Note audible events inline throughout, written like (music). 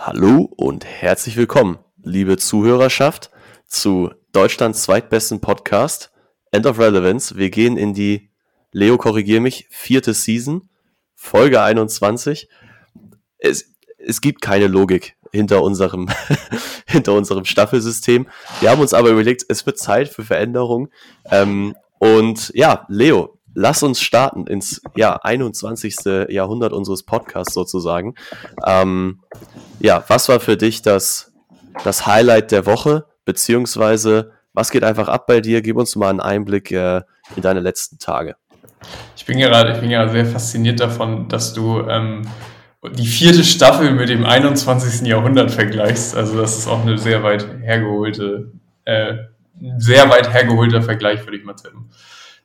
Hallo und herzlich willkommen, liebe Zuhörerschaft, zu Deutschlands zweitbesten Podcast, End of Relevance. Wir gehen in die, Leo, korrigier mich, vierte Season, Folge 21. Es, es gibt keine Logik hinter unserem, (laughs) hinter unserem Staffelsystem. Wir haben uns aber überlegt, es wird Zeit für Veränderung. Ähm, und ja, Leo, lass uns starten ins ja, 21. Jahrhundert unseres Podcasts sozusagen. Ähm, ja, was war für dich das, das Highlight der Woche, beziehungsweise was geht einfach ab bei dir? Gib uns mal einen Einblick äh, in deine letzten Tage. Ich bin gerade, ich bin gerade sehr fasziniert davon, dass du ähm, die vierte Staffel mit dem 21. Jahrhundert vergleichst. Also das ist auch eine sehr weit hergeholte, äh, sehr weit hergeholter Vergleich, würde ich mal tippen.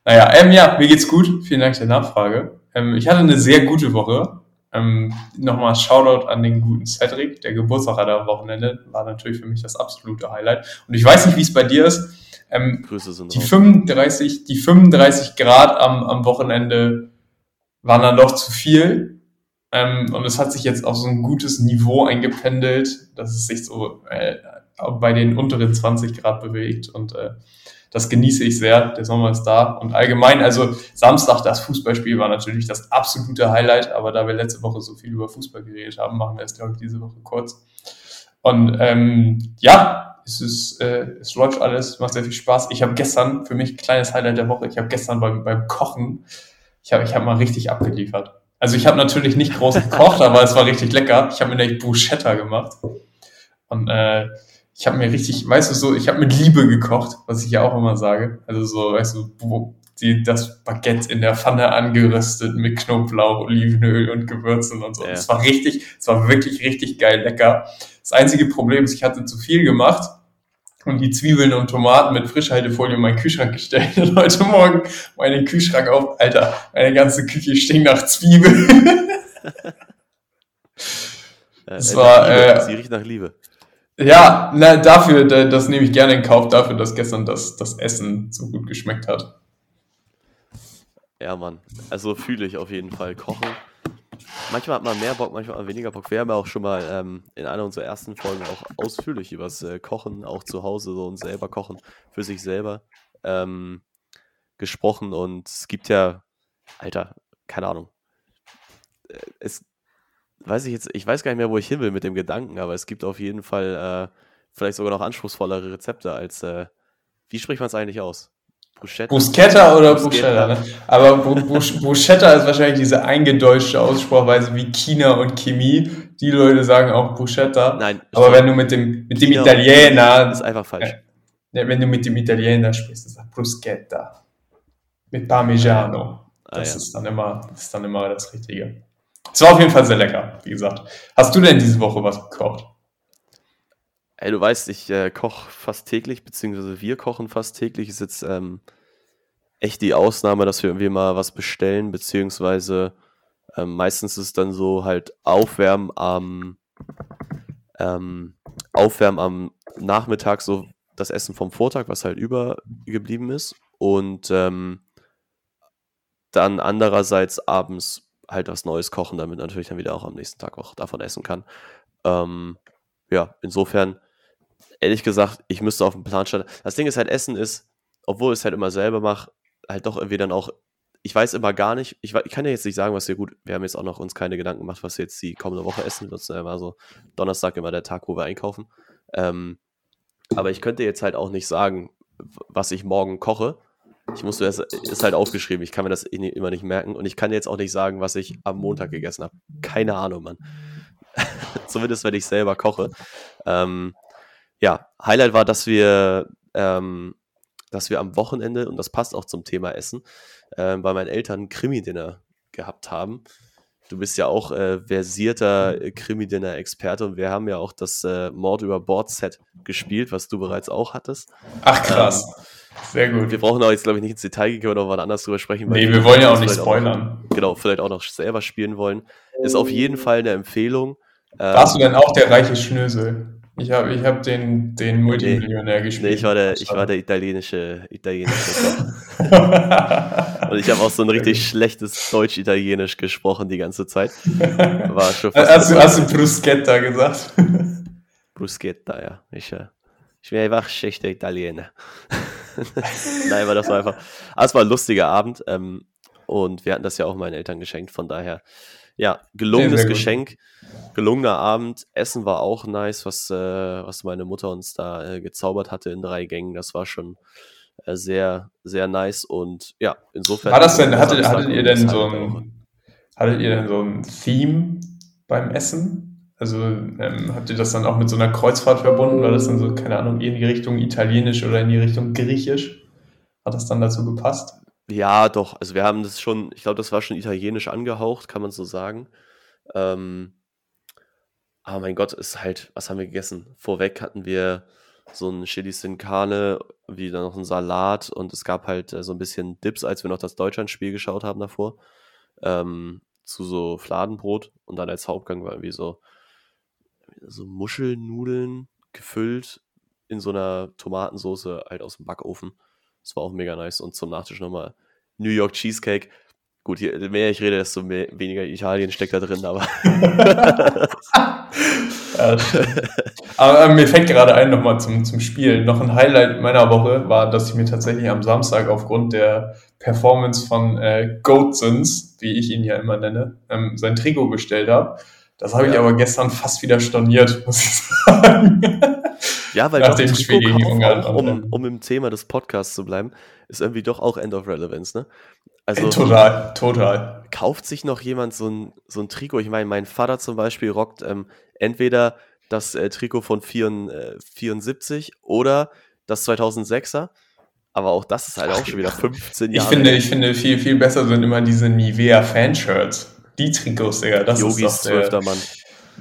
Naja, ähm, ja, mir geht's gut. Vielen Dank der Nachfrage. Ähm, ich hatte eine sehr gute Woche. Ähm, Nochmal Shoutout an den guten Cedric. Der Geburtstag hatte am Wochenende. War natürlich für mich das absolute Highlight. Und ich weiß nicht, wie es bei dir ist. Ähm, Grüße sind die 35, die 35 Grad am, am Wochenende waren dann doch zu viel. Ähm, und es hat sich jetzt auf so ein gutes Niveau eingependelt, dass es sich so äh, bei den unteren 20 Grad bewegt. Und äh, das genieße ich sehr. Der Sommer ist da. Und allgemein, also Samstag, das Fußballspiel war natürlich das absolute Highlight. Aber da wir letzte Woche so viel über Fußball geredet haben, machen wir es, glaube ich, diese Woche kurz. Und ähm, ja, es, ist, äh, es läuft alles, macht sehr viel Spaß. Ich habe gestern, für mich kleines Highlight der Woche, ich habe gestern beim, beim Kochen, ich habe ich hab mal richtig abgeliefert. Also ich habe natürlich nicht groß gekocht, (laughs) aber es war richtig lecker. Ich habe mir nämlich Bruschetta gemacht. Und äh, ich habe mir richtig, weißt du, so, ich habe mit Liebe gekocht, was ich ja auch immer sage. Also so, weißt du, die, das Baguette in der Pfanne angeröstet mit Knoblauch, Olivenöl und Gewürzen und so. Ja. Es war richtig, es war wirklich richtig geil lecker. Das einzige Problem ist, ich hatte zu viel gemacht und die Zwiebeln und Tomaten mit Frischhaltefolie in meinen Kühlschrank gestellt. (laughs) Und heute Morgen meinen Kühlschrank auf, Alter, meine ganze Küche stinkt nach Zwiebeln. (laughs) das war, äh, sie riecht nach Liebe. Ja, na, dafür, das nehme ich gerne in Kauf, dafür, dass gestern das, das Essen so gut geschmeckt hat. Ja, Mann. Also fühle ich auf jeden Fall. Kochen. Manchmal hat man mehr Bock, manchmal hat man weniger Bock. Wir haben ja auch schon mal ähm, in einer unserer ersten Folgen auch ausführlich über das äh, Kochen, auch zu Hause so und selber kochen für sich selber ähm, gesprochen. Und es gibt ja, Alter, keine Ahnung. Äh, es weiß ich jetzt, ich weiß gar nicht mehr, wo ich hin will mit dem Gedanken, aber es gibt auf jeden Fall äh, vielleicht sogar noch anspruchsvollere Rezepte als, äh, wie spricht man es eigentlich aus? Bruschetta? Bruschetta oder Bruschetta, ne? Aber (laughs) Bruschetta ist wahrscheinlich diese eingedeutschte Aussprachweise wie China und Chemie. Die Leute sagen auch Bruschetta. Nein. Aber wenn du mit dem, mit dem Italiener. Das ist einfach falsch. Ja, wenn du mit dem Italiener sprichst, ist das Bruschetta. Mit Parmigiano. Ah, das, ja. ist dann immer, das ist dann immer das Richtige. Es war auf jeden Fall sehr lecker, wie gesagt. Hast du denn diese Woche was gekocht? Ey, du weißt, ich äh, koche fast täglich, beziehungsweise wir kochen fast täglich. Ist jetzt ähm, echt die Ausnahme, dass wir irgendwie mal was bestellen, beziehungsweise ähm, meistens ist es dann so halt Aufwärmen am ähm, Aufwärmen am Nachmittag, so das Essen vom Vortag, was halt übergeblieben ist. Und ähm, dann andererseits abends halt was Neues kochen, damit natürlich dann wieder auch am nächsten Tag auch davon essen kann. Ähm, ja, insofern, ehrlich gesagt, ich müsste auf dem Plan starten. Das Ding ist halt, Essen ist, obwohl ich es halt immer selber mache, halt doch irgendwie dann auch, ich weiß immer gar nicht, ich, ich, kann ja jetzt nicht sagen, was wir gut, wir haben jetzt auch noch uns keine Gedanken gemacht, was wir jetzt die kommende Woche essen. Das ist ja immer so Donnerstag immer der Tag, wo wir einkaufen. Ähm, aber ich könnte jetzt halt auch nicht sagen, was ich morgen koche, ich musste das ist halt aufgeschrieben, ich kann mir das eh immer nicht merken und ich kann jetzt auch nicht sagen, was ich am Montag gegessen habe. Keine Ahnung, Mann. (laughs) Zumindest wenn ich selber koche. Ähm, ja, Highlight war, dass wir, ähm, dass wir am Wochenende, und das passt auch zum Thema Essen, äh, bei meinen Eltern Krimi-Dinner gehabt haben. Du bist ja auch äh, versierter Krimi-Dinner-Experte und wir haben ja auch das äh, Mord über Bord-Set gespielt, was du bereits auch hattest. Ach krass. Ähm, sehr gut. Wir brauchen auch jetzt, glaube ich, nicht ins Detail gehen, können wir noch mal anders drüber sprechen. Nee, wir wollen ja auch nicht spoilern. Auch, genau, vielleicht auch noch selber spielen wollen. Ist auf jeden Fall eine Empfehlung. Warst ähm, du denn auch der reiche Schnösel? Ich habe ich hab den, den Multimillionär nee, gespielt. Nee, ich war der, ich war der italienische, italienische (laughs) Und ich habe auch so ein richtig schlechtes Deutsch-Italienisch gesprochen die ganze Zeit. (laughs) War schon fast hast, du, hast du Bruschetta gesagt? Bruschetta, ja. Ich, äh, ich bin einfach schlechter Italiener. (laughs) (laughs) Nein, aber das war einfach. Aber es war ein lustiger Abend. Ähm, und wir hatten das ja auch meinen Eltern geschenkt. Von daher, ja, gelungenes sehr, sehr Geschenk, gelungener Abend. Essen war auch nice, was, äh, was meine Mutter uns da äh, gezaubert hatte in drei Gängen. Das war schon äh, sehr, sehr nice. Und ja, insofern. War das denn, hattet, hattet ihr denn so ein, hattet ihr denn so ein Theme beim Essen? Also ähm, habt ihr das dann auch mit so einer Kreuzfahrt verbunden? War das dann so, keine Ahnung, in die Richtung Italienisch oder in die Richtung Griechisch? Hat das dann dazu gepasst? Ja, doch. Also wir haben das schon, ich glaube, das war schon italienisch angehaucht, kann man so sagen. Ähm, aber mein Gott, ist halt, was haben wir gegessen? Vorweg hatten wir so ein Chili Sin Carne, wie dann noch ein Salat und es gab halt äh, so ein bisschen Dips, als wir noch das Deutschlandspiel geschaut haben davor, ähm, zu so Fladenbrot und dann als Hauptgang war irgendwie so, so Muschelnudeln gefüllt in so einer Tomatensoße halt aus dem Backofen. Das war auch mega nice. Und zum Nachtisch nochmal New York Cheesecake. Gut, je mehr ich rede, desto mehr, weniger Italien steckt da drin, aber. (laughs) ja, aber äh, mir fällt gerade ein, nochmal zum, zum Spiel. Noch ein Highlight meiner Woche war, dass ich mir tatsächlich am Samstag aufgrund der Performance von äh, Goatsons, wie ich ihn ja immer nenne, ähm, sein Trikot bestellt habe. Das habe ich aber gestern fast wieder storniert, (laughs) muss ich sagen. Ja, weil Nach dem Spiel gegen Ungarn. Auch, um, um im Thema des Podcasts zu bleiben, ist irgendwie doch auch End of Relevance, ne? Also, total, total. Kauft sich noch jemand so ein, so ein Trikot? Ich meine, mein Vater zum Beispiel rockt ähm, entweder das äh, Trikot von 74 äh, oder das 2006er. Aber auch das ist halt auch schon wieder 15 Jahre. Ich finde, ich finde viel, viel besser sind immer diese Nivea Fanshirts. Die Trikots, Digga. Das Yogis ist doch der, Mann.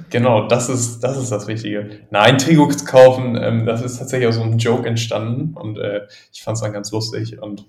Genau, das ist, das ist das Wichtige. Nein, Trikots kaufen, ähm, das ist tatsächlich aus so einem Joke entstanden und äh, ich fand es dann ganz lustig und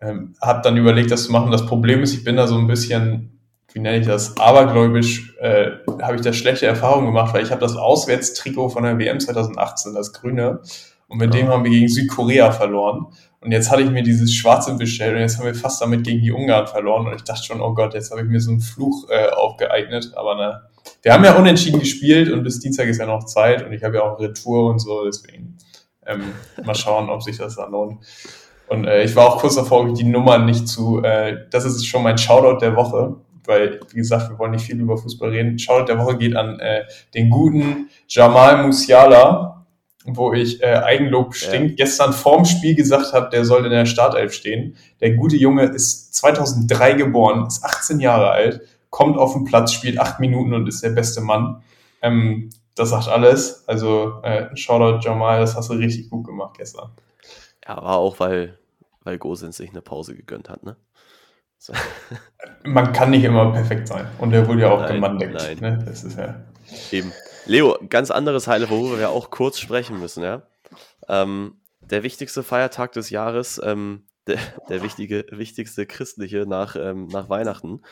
ähm, habe dann überlegt, das zu machen. Das Problem ist, ich bin da so ein bisschen, wie nenne ich das, abergläubisch, äh, habe ich da schlechte Erfahrungen gemacht, weil ich habe das Auswärtstrikot von der WM 2018, das grüne, und mit ja. dem haben wir gegen Südkorea verloren. Und jetzt hatte ich mir dieses Schwarze bestellt und jetzt haben wir fast damit gegen die Ungarn verloren. Und ich dachte schon, oh Gott, jetzt habe ich mir so einen Fluch äh, aufgeeignet. Aber ne, wir haben ja unentschieden gespielt und bis Dienstag ist ja noch Zeit und ich habe ja auch Retour und so, deswegen ähm, mal schauen, ob sich das dann lohnt. Und äh, ich war auch kurz davor, die Nummer nicht zu, äh, das ist schon mein Shoutout der Woche, weil, wie gesagt, wir wollen nicht viel über Fußball reden. Shoutout der Woche geht an äh, den guten Jamal Musiala, wo ich äh, Eigenlob stinkt, ja. gestern vorm Spiel gesagt habe, der soll in der Startelf stehen. Der gute Junge ist 2003 geboren, ist 18 Jahre alt, kommt auf den Platz, spielt acht Minuten und ist der beste Mann. Ähm, das sagt alles. Also äh, Shoutout Jamal, das hast du richtig gut gemacht gestern. Ja, war auch, weil, weil Gosens sich eine Pause gegönnt hat, ne? So. Man kann nicht immer perfekt sein. Und der wurde ja auch gemannt. Ne? Das ist ja. Eben. Leo, ganz anderes Highlight, worüber wir auch kurz sprechen müssen, ja. Ähm, der wichtigste Feiertag des Jahres, ähm, der, der wichtige, wichtigste christliche nach, ähm, nach Weihnachten,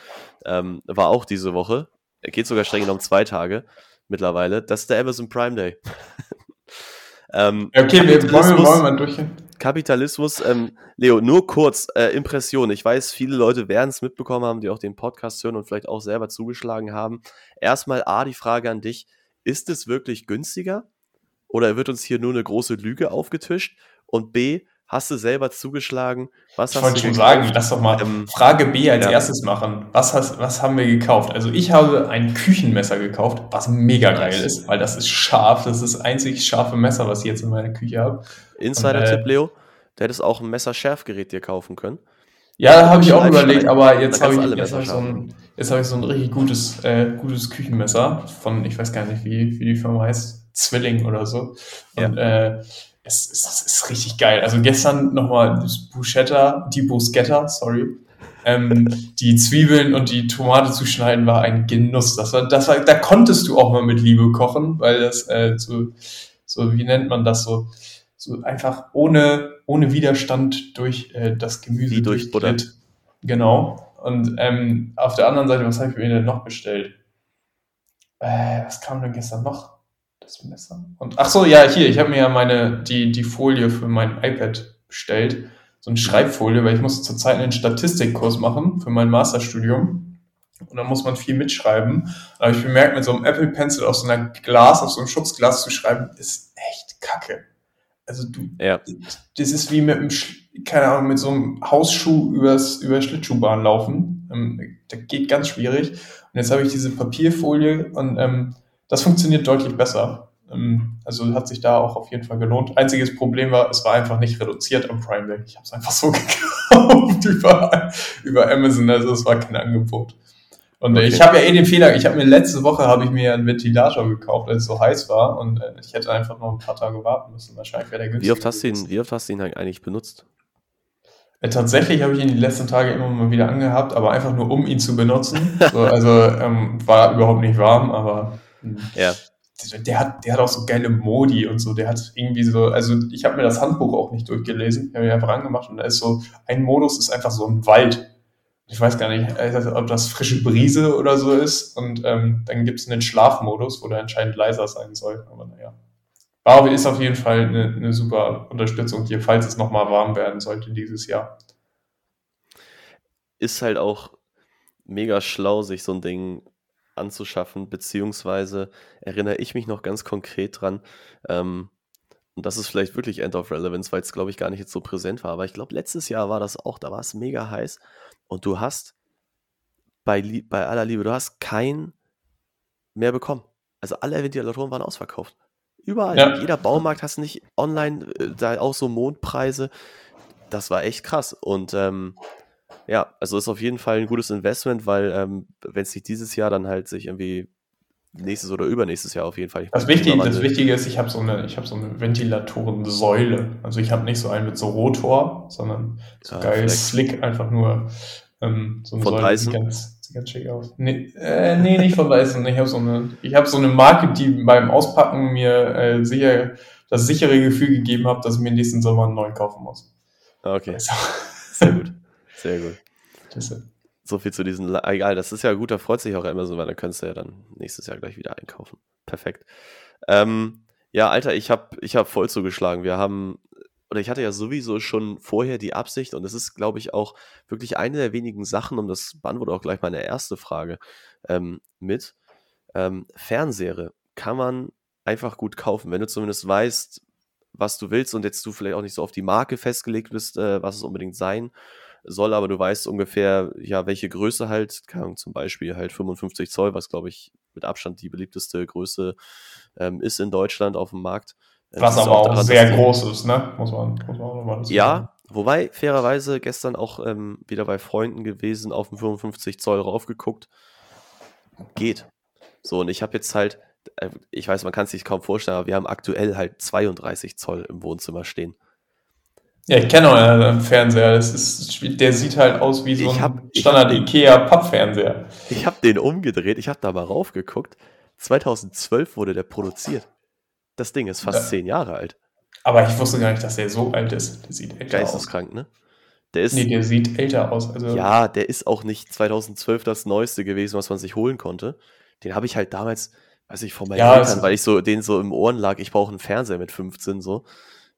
ähm, war auch diese Woche. Er geht sogar streng genommen zwei Tage mittlerweile. Das ist der Amazon Prime Day. (laughs) ähm, okay, wir wollen, wollen mal durch. Kapitalismus, ähm, Leo, nur kurz äh, Impression. Ich weiß, viele Leute werden es mitbekommen haben, die auch den Podcast hören und vielleicht auch selber zugeschlagen haben. Erstmal A, die Frage an dich ist es wirklich günstiger oder wird uns hier nur eine große Lüge aufgetischt? Und B, hast du selber zugeschlagen? Was ich wollte schon sagen, lass doch mal ähm, Frage B als ja. erstes machen. Was, hast, was haben wir gekauft? Also ich habe ein Küchenmesser gekauft, was mega geil ist, weil das ist scharf. Das ist das einzig scharfe Messer, was ich jetzt in meiner Küche habe. Insider-Tipp, äh, Leo, du hättest auch ein Messerschärfgerät dir kaufen können. Ja, habe ich auch überlegt, aber jetzt habe ich, jetzt hab ich, so ein, jetzt hab ich so ein richtig gutes, äh, gutes Küchenmesser von, ich weiß gar nicht, wie, wie die Firma heißt, Zwilling oder so. Und ja. äh, es, es, es ist richtig geil. Also gestern nochmal das Bruschetta, die Bruschetta, sorry. Ähm, die Zwiebeln und die Tomate zu schneiden war ein Genuss. Das war, das war, da konntest du auch mal mit Liebe kochen, weil das äh, so, so, wie nennt man das so, so einfach ohne ohne Widerstand durch äh, das Gemüse Wie durch Butter. Genau. Und ähm, auf der anderen Seite, was habe ich mir denn noch bestellt? Äh, was kam denn gestern noch? Das Messer. Und ach so, ja, hier, ich habe mir ja meine die die Folie für mein iPad bestellt. so eine Schreibfolie, weil ich musste zurzeit einen Statistikkurs machen für mein Masterstudium. Und da muss man viel mitschreiben. Aber ich bemerkt, mit so einem Apple Pencil auf so einer Glas, auf so einem Schutzglas zu schreiben, ist echt kacke. Also du, ja. das ist wie mit einem, keine Ahnung, mit so einem Hausschuh übers, über Schlittschuhbahn laufen. Ähm, das geht ganz schwierig. Und jetzt habe ich diese Papierfolie und ähm, das funktioniert deutlich besser. Ähm, also hat sich da auch auf jeden Fall gelohnt. Einziges Problem war, es war einfach nicht reduziert am Prime Day. Ich habe es einfach so (laughs) gekauft über, über Amazon, also es war kein Angebot. Und okay. ich habe ja eh den Fehler, ich habe mir letzte Woche habe ich mir einen Ventilator gekauft, als es so heiß war und äh, ich hätte einfach noch ein paar Tage warten müssen. Wahrscheinlich wäre der günstig. Wie oft hast du ihn, wie oft hast du ihn eigentlich benutzt? Äh, tatsächlich habe ich ihn die letzten Tage immer mal wieder angehabt, aber einfach nur um ihn zu benutzen. so, (laughs) also ähm, war überhaupt nicht warm, aber ja. Der hat, der hat auch so geile Modi und so. Der hat irgendwie so, also ich habe mir das Handbuch auch nicht durchgelesen, ich habe ihn einfach angemacht und da ist so, ein Modus ist einfach so ein Wald ich weiß gar nicht, äh, ob das frische Brise oder so ist. Und ähm, dann gibt es einen Schlafmodus, wo der anscheinend leiser sein soll. Aber naja. Aber ist auf jeden Fall eine, eine super Unterstützung hier, falls es nochmal warm werden sollte dieses Jahr. Ist halt auch mega schlau, sich so ein Ding anzuschaffen, beziehungsweise erinnere ich mich noch ganz konkret dran, ähm, und das ist vielleicht wirklich End of Relevance, weil es, glaube ich, gar nicht jetzt so präsent war. Aber ich glaube, letztes Jahr war das auch, da war es mega heiß. Und du hast bei, bei aller Liebe, du hast kein mehr bekommen. Also alle Ventilatoren waren ausverkauft. Überall. Ja. Jeder Baumarkt hast nicht online, äh, da auch so Mondpreise. Das war echt krass. Und ähm, ja, also ist auf jeden Fall ein gutes Investment, weil ähm, wenn es sich dieses Jahr dann halt sich irgendwie nächstes oder übernächstes Jahr auf jeden Fall. Das, Wichtige, das Wichtige ist, ich habe so eine, ich so eine Ventilatorensäule. Also ich habe nicht so einen mit so Rotor, sondern so ja, geil slick, einfach nur ähm, so von Dyson? Sieht ganz, sieht ganz schick aus. Nee, äh, nee nicht von Dyson. Ich habe so eine, ich habe so eine Marke, die beim Auspacken mir äh, sicher das sichere Gefühl gegeben hat, dass ich mir nächsten Sommer einen neuen kaufen muss. Okay. Also. (laughs) Sehr gut. Sehr gut. Ist, so viel zu diesen, egal, das ist ja gut, da freut sich auch Amazon, weil dann könntest du ja dann nächstes Jahr gleich wieder einkaufen. Perfekt. Ähm, ja, Alter, ich habe ich hab voll zugeschlagen. Wir haben, oder ich hatte ja sowieso schon vorher die Absicht, und das ist, glaube ich, auch wirklich eine der wenigen Sachen, um das beantwortet auch gleich meine erste Frage ähm, mit. Ähm, Fernseher kann man einfach gut kaufen, wenn du zumindest weißt, was du willst und jetzt du vielleicht auch nicht so auf die Marke festgelegt bist, äh, was es unbedingt sein soll, aber du weißt ungefähr, ja, welche Größe halt, zum Beispiel halt 55 Zoll, was glaube ich mit Abstand die beliebteste Größe ähm, ist in Deutschland auf dem Markt. Was aber auch, daran, sehr groß ist, ne? Muss man, muss man auch nochmal Ja, wobei fairerweise gestern auch ähm, wieder bei Freunden gewesen, auf dem 55 Zoll raufgeguckt. Geht. So, und ich habe jetzt halt, äh, ich weiß, man kann es sich kaum vorstellen, aber wir haben aktuell halt 32 Zoll im Wohnzimmer stehen. Ja, ich kenne euren Fernseher. Das ist, der sieht halt aus wie so ein hab, Standard Ikea Pappfernseher. Ich habe den umgedreht, ich habe da mal raufgeguckt. 2012 wurde der produziert. Das Ding ist fast ja. zehn Jahre alt. Aber ich wusste gar nicht, dass der so alt ist. Der sieht älter Geisteskrank, aus. ne? Der ist, nee, der sieht älter aus. Also ja, der ist auch nicht 2012 das Neueste gewesen, was man sich holen konnte. Den habe ich halt damals, weiß ich, von meinen ja, Eltern, weil ich so den so im Ohren lag, ich brauche einen Fernseher mit 15 so.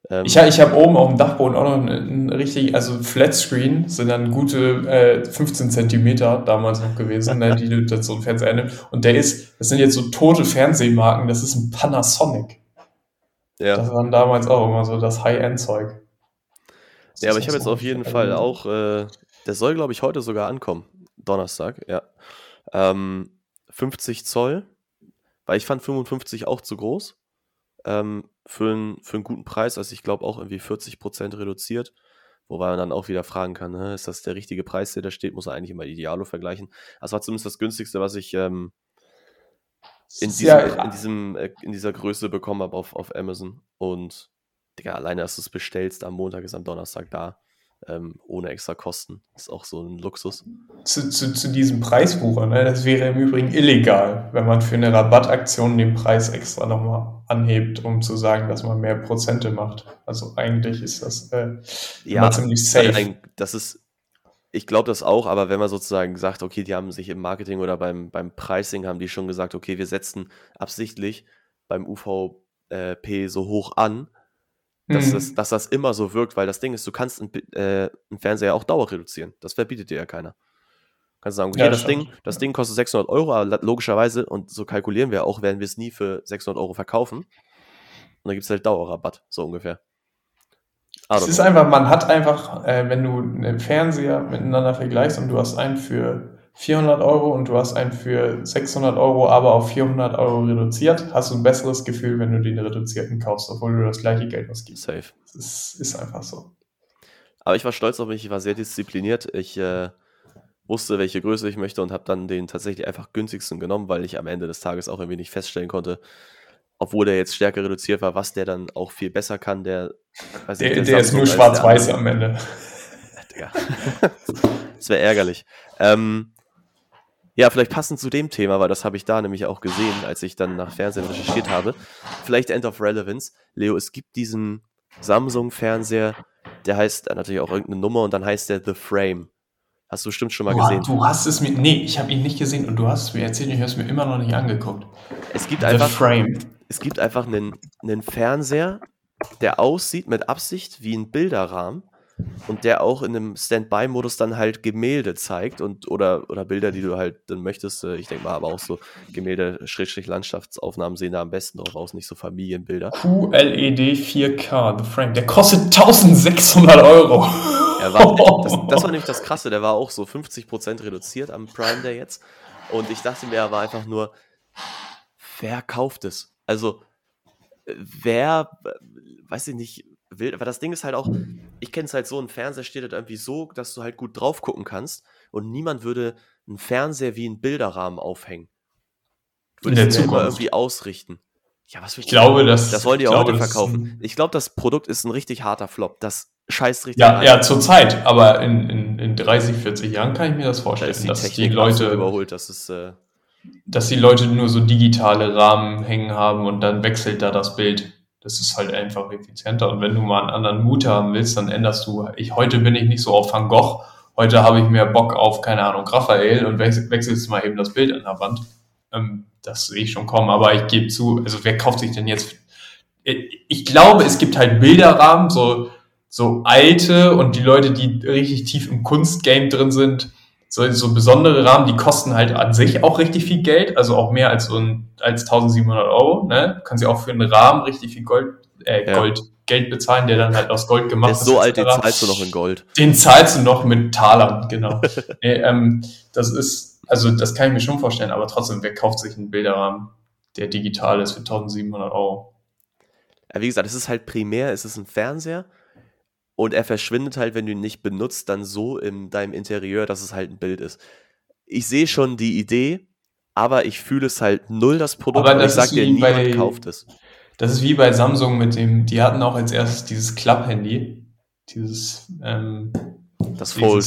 Ähm, ich ich habe oben auf dem Dachboden auch noch einen, richtig, also Flatscreen sind dann gute äh, 15 Zentimeter damals noch gewesen, ne, die du dann so ein Fernseher nimmst. Und der ist, das sind jetzt so tote Fernsehmarken, das ist ein Panasonic. Ja. Das waren damals auch immer so das High-End-Zeug. Ja, aber ich habe jetzt auf jeden Fall auch, äh, der soll, glaube ich, heute sogar ankommen. Donnerstag, ja. Ähm, 50 Zoll, weil ich fand 55 auch zu groß ähm, für, einen, für einen guten Preis, also ich glaube auch irgendwie 40% reduziert, wobei man dann auch wieder fragen kann, ne, ist das der richtige Preis, der da steht, muss er eigentlich immer Idealo vergleichen. Das war zumindest das günstigste, was ich ähm, in, diesem, ja, in, diesem, in dieser Größe bekommen habe auf, auf Amazon. Und Digga, alleine, dass du es bestellst, am Montag ist am Donnerstag da ähm, ohne extra Kosten. Ist auch so ein Luxus. Zu, zu, zu diesem Preisbucher, ne? das wäre im Übrigen illegal, wenn man für eine Rabattaktion den Preis extra nochmal anhebt, um zu sagen, dass man mehr Prozente macht. Also eigentlich ist das äh, ja, ziemlich safe. Das ist, ich glaube das auch, aber wenn man sozusagen sagt, okay, die haben sich im Marketing oder beim, beim Pricing haben die schon gesagt, okay, wir setzen absichtlich beim UVP so hoch an, dass, mhm. das, dass das immer so wirkt, weil das Ding ist, du kannst einen, äh, einen Fernseher auch Dauer reduzieren. Das verbietet dir ja keiner. Du kannst sagen, okay, ja, das, das Ding, das Ding kostet 600 Euro, aber logischerweise, und so kalkulieren wir auch, werden wir es nie für 600 Euro verkaufen. Und dann gibt es halt Dauerrabatt, so ungefähr. Es ist einfach, man hat einfach, äh, wenn du einen Fernseher miteinander vergleichst und du hast einen für 400 Euro und du hast einen für 600 Euro, aber auf 400 Euro reduziert, hast du ein besseres Gefühl, wenn du den reduzierten kaufst, obwohl du das gleiche Geld ausgibst. Safe. Das ist, ist einfach so. Aber ich war stolz auf mich, ich war sehr diszipliniert. Ich äh, wusste, welche Größe ich möchte und habe dann den tatsächlich einfach günstigsten genommen, weil ich am Ende des Tages auch irgendwie nicht feststellen konnte, obwohl der jetzt stärker reduziert war, was der dann auch viel besser kann. Der, der, der, der ist nur schwarz-weiß am Ende. (laughs) Ja. das wäre ärgerlich. Ähm, ja, vielleicht passend zu dem Thema, weil das habe ich da nämlich auch gesehen, als ich dann nach Fernsehen recherchiert habe. Vielleicht End of Relevance. Leo, es gibt diesen Samsung-Fernseher, der heißt natürlich auch irgendeine Nummer und dann heißt der The Frame. Hast du bestimmt schon mal Boah, gesehen. Du hast es mir. Nee, ich habe ihn nicht gesehen und du hast es mir erzählt, ich habe es mir immer noch nicht angeguckt. Es gibt The einfach. Frame. Es gibt einfach einen, einen Fernseher, der aussieht mit Absicht wie ein Bilderrahmen und der auch in einem Standby-Modus dann halt Gemälde zeigt und oder, oder Bilder, die du halt dann möchtest. Äh, ich denke mal, aber auch so Gemälde, Schrägstrich Landschaftsaufnahmen sehen da am besten drauf aus, nicht so Familienbilder. QLED 4K, The Frame, der kostet 1600 Euro. Ja, war, das, (laughs) das, war nämlich das Krasse, der war auch so 50% reduziert am Prime Day jetzt. Und ich dachte mir, er war einfach nur, wer kauft es? Also, wer, weiß ich nicht, will, aber das Ding ist halt auch, ich kenne es halt so, ein Fernseher steht halt irgendwie so, dass du halt gut drauf gucken kannst und niemand würde einen Fernseher wie einen Bilderrahmen aufhängen. Würde es immer irgendwie ausrichten. Ja, was ich glaube, das, das wollen die auch heute verkaufen. Ich glaube, das Produkt ist ein richtig harter Flop. Das scheißt richtig. Ja, ja, zur Zeit. Aber in, in, in 30, 40 Jahren kann ich mir das vorstellen, da dass die Leute überholt. Das ist, äh, dass die Leute nur so digitale Rahmen hängen haben und dann wechselt da das Bild. Das ist halt einfach effizienter. Und wenn du mal einen anderen Mut haben willst, dann änderst du. Ich, heute bin ich nicht so auf Van Gogh. Heute habe ich mehr Bock auf, keine Ahnung, Raphael und wechselst mal eben das Bild an der Wand. Ähm, das sehe ich schon kommen. Aber ich gebe zu, also wer kauft sich denn jetzt? Ich glaube, es gibt halt Bilderrahmen, so, so alte und die Leute, die richtig tief im Kunstgame drin sind, so, so besondere Rahmen, die kosten halt an sich auch richtig viel Geld, also auch mehr als so ein, als 1700 Euro, ne? Kannst ja auch für einen Rahmen richtig viel Gold, äh, ja. Gold, Geld bezahlen, der dann halt aus Gold gemacht ist. Der ist so alt, den zahlst du noch in Gold. Den zahlst du noch mit Talern, genau. (laughs) äh, ähm, das ist, also das kann ich mir schon vorstellen, aber trotzdem, wer kauft sich einen Bilderrahmen, der digital ist für 1700 Euro? Ja, wie gesagt, es ist halt primär, es ist ein Fernseher und er verschwindet halt, wenn du ihn nicht benutzt, dann so in deinem Interieur, dass es halt ein Bild ist. Ich sehe schon die Idee, aber ich fühle es halt null, das Produkt. Aber das ich sag dir, niemand bei, kauft es. Das ist wie bei Samsung mit dem, die hatten auch als erstes dieses Club-Handy. Dieses, ähm, das Fold.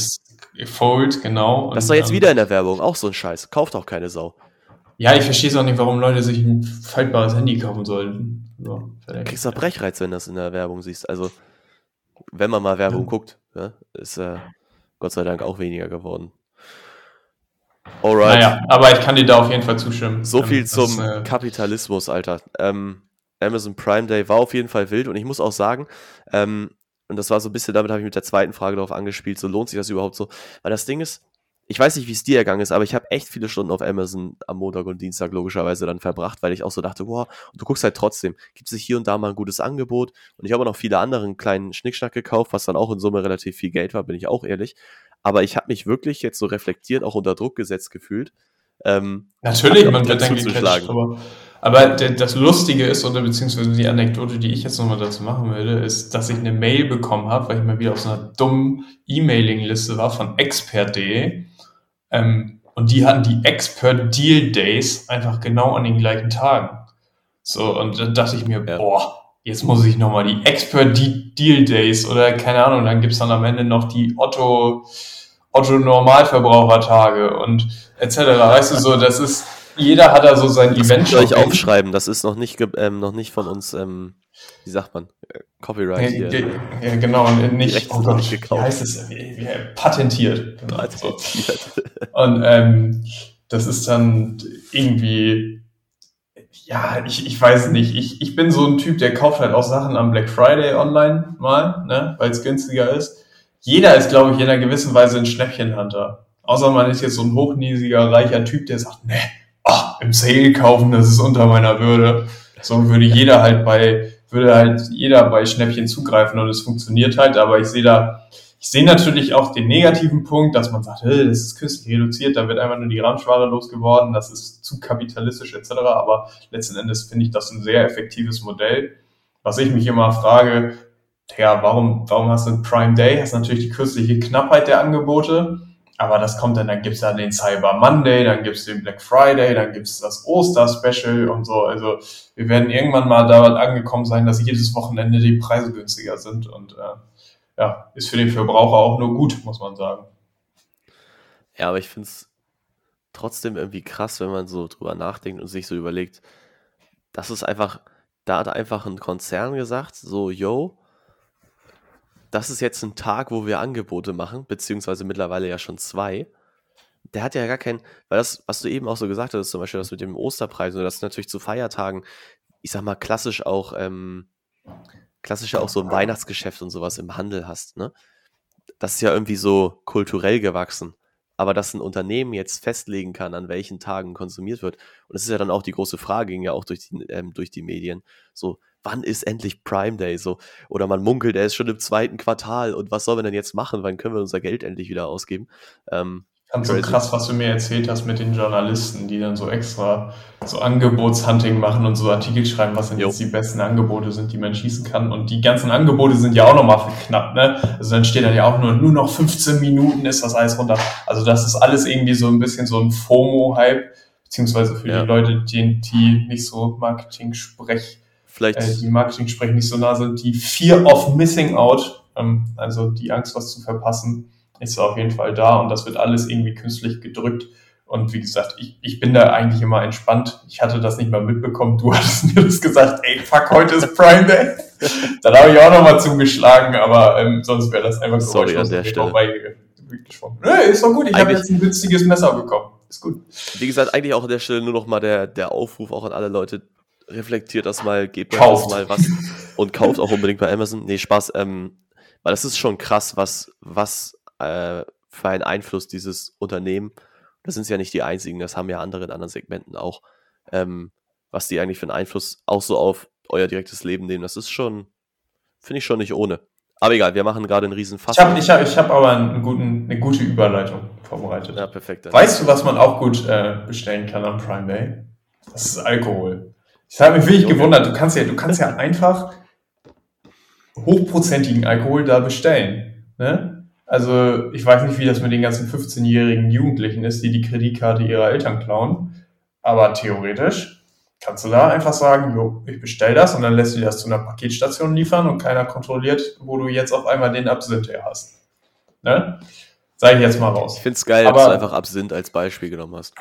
Fold, genau. Das ist doch jetzt ähm, wieder in der Werbung, auch so ein Scheiß. Kauft auch keine Sau. Ja, ich verstehe es auch nicht, warum Leute sich ein faltbares Handy kaufen sollten. So, du kriegst doch Brechreiz, wenn du das in der Werbung siehst. Also, wenn man mal Werbung guckt, ja, ist äh, Gott sei Dank auch weniger geworden. Alright. Naja, aber ich kann dir da auf jeden Fall zustimmen. So viel das, zum äh, Kapitalismus, Alter. Ähm, Amazon Prime Day war auf jeden Fall wild und ich muss auch sagen, ähm, und das war so ein bisschen, damit habe ich mit der zweiten Frage darauf angespielt, so lohnt sich das überhaupt so? Weil das Ding ist, ich weiß nicht, wie es dir ergangen ist, aber ich habe echt viele Stunden auf Amazon am Montag und Dienstag logischerweise dann verbracht, weil ich auch so dachte, wow, und du guckst halt trotzdem, gibt es hier und da mal ein gutes Angebot und ich habe auch noch viele anderen kleinen Schnickschnack gekauft, was dann auch in Summe relativ viel Geld war, bin ich auch ehrlich. Aber ich habe mich wirklich jetzt so reflektiert, auch unter Druck gesetzt gefühlt. Ähm, Natürlich, man wird dann gecatcht, aber, aber das Lustige ist, oder beziehungsweise die Anekdote, die ich jetzt nochmal dazu machen würde, ist, dass ich eine Mail bekommen habe, weil ich mal wieder auf so einer dummen E-Mailing-Liste war von expert.de ähm, und die hatten die Expert Deal Days einfach genau an den gleichen Tagen. So, und dann dachte ich mir, ja. boah, jetzt muss ich nochmal die Expert Deal Days oder keine Ahnung, dann gibt's dann am Ende noch die Otto, Otto Normalverbrauchertage und etc. Weißt du so, das ist, jeder hat da so sein das Event. Das euch aufschreiben, das ist noch nicht, ähm, noch nicht von uns, ähm, wie sagt man, äh, Copyright hier. Ja, ja, genau, und nicht, oh Gott, nicht gekauft. wie heißt es, patentiert. Patentiert. (laughs) Und ähm, das ist dann irgendwie, ja, ich, ich weiß nicht. Ich, ich bin so ein Typ, der kauft halt auch Sachen am Black Friday online mal, ne, weil es günstiger ist. Jeder ist, glaube ich, in einer gewissen Weise ein Schnäppchenhunter. Außer man ist jetzt so ein hochniesiger, reicher Typ, der sagt, ne, oh, im Sale kaufen, das ist unter meiner Würde. So würde jeder halt bei, würde halt jeder bei Schnäppchen zugreifen und es funktioniert halt, aber ich sehe da, ich sehe natürlich auch den negativen Punkt, dass man sagt, hey, das ist künstlich reduziert, da wird einfach nur die Ramschware losgeworden, das ist zu kapitalistisch etc. Aber letzten Endes finde ich das ein sehr effektives Modell. Was ich mich immer frage, ja, warum, warum hast du Prime Day? Hast natürlich die künstliche Knappheit der Angebote, aber das kommt dann, dann gibt's dann den Cyber Monday, dann gibt's den Black Friday, dann gibt's das Oster-Special und so. Also wir werden irgendwann mal da angekommen sein, dass jedes Wochenende die Preise günstiger sind und äh, ja, ist für den Verbraucher auch nur gut, muss man sagen. Ja, aber ich finde es trotzdem irgendwie krass, wenn man so drüber nachdenkt und sich so überlegt, das ist einfach, da hat einfach ein Konzern gesagt, so, yo, das ist jetzt ein Tag, wo wir Angebote machen, beziehungsweise mittlerweile ja schon zwei. Der hat ja gar keinen, weil das, was du eben auch so gesagt hast, zum Beispiel das mit dem Osterpreis, und das ist natürlich zu Feiertagen, ich sag mal, klassisch auch ähm, klassisch auch so ein Weihnachtsgeschäft und sowas im Handel hast, ne? Das ist ja irgendwie so kulturell gewachsen. Aber dass ein Unternehmen jetzt festlegen kann, an welchen Tagen konsumiert wird, und das ist ja dann auch die große Frage, ging ja auch durch die, ähm, durch die Medien, so, wann ist endlich Prime Day? So, oder man munkelt, er ist schon im zweiten Quartal und was sollen wir denn jetzt machen? Wann können wir unser Geld endlich wieder ausgeben? Ähm, fand so krass, was du mir erzählt hast mit den Journalisten, die dann so extra so Angebotshunting machen und so Artikel schreiben, was denn jo. jetzt die besten Angebote sind, die man schießen kann. Und die ganzen Angebote sind ja auch nochmal verknappt, ne? Also dann steht dann ja auch nur, nur noch 15 Minuten ist das alles runter. Also das ist alles irgendwie so ein bisschen so ein FOMO-Hype, beziehungsweise für ja. die Leute, die, die nicht so Marketing-Sprech, Vielleicht. Äh, die Marketing-Sprech nicht so nah sind, die Fear of Missing Out, ähm, also die Angst, was zu verpassen ist auf jeden Fall da und das wird alles irgendwie künstlich gedrückt. Und wie gesagt, ich, ich bin da eigentlich immer entspannt. Ich hatte das nicht mal mitbekommen. Du (laughs) hattest mir das gesagt, ey, fuck, heute ist Prime Day. (laughs) Dann habe ich auch nochmal zugeschlagen, aber ähm, sonst wäre das einfach Sorry an der Stelle. Nee, ist doch gut, ich habe jetzt ein günstiges Messer bekommen. Ist gut. Wie gesagt, eigentlich auch an der Stelle nur noch mal der, der Aufruf auch an alle Leute, reflektiert das mal, gebt das mal was und kauft auch unbedingt bei Amazon. Nee, Spaß, ähm, weil das ist schon krass, was, was äh, für einen Einfluss dieses Unternehmen, das sind ja nicht die einzigen, das haben ja andere in anderen Segmenten auch, ähm, was die eigentlich für einen Einfluss auch so auf euer direktes Leben nehmen, das ist schon, finde ich schon nicht ohne. Aber egal, wir machen gerade einen riesen Fass. Ich habe ich hab, ich hab aber einen guten, eine gute Überleitung vorbereitet. Ja, perfekt. Weißt du, was man auch gut äh, bestellen kann am Prime Day? Das ist Alkohol. Ich habe mich wirklich gewundert, du kannst ja, du kannst ja einfach hochprozentigen Alkohol da bestellen. Ne? Also ich weiß nicht, wie das mit den ganzen 15-jährigen Jugendlichen ist, die die Kreditkarte ihrer Eltern klauen. Aber theoretisch kannst du da einfach sagen, jo, ich bestell das und dann lässt du das zu einer Paketstation liefern und keiner kontrolliert, wo du jetzt auf einmal den Absinth her hast. Ne? Sag ich jetzt mal raus. Ich find's geil, Aber, dass du einfach Absinth als Beispiel genommen hast.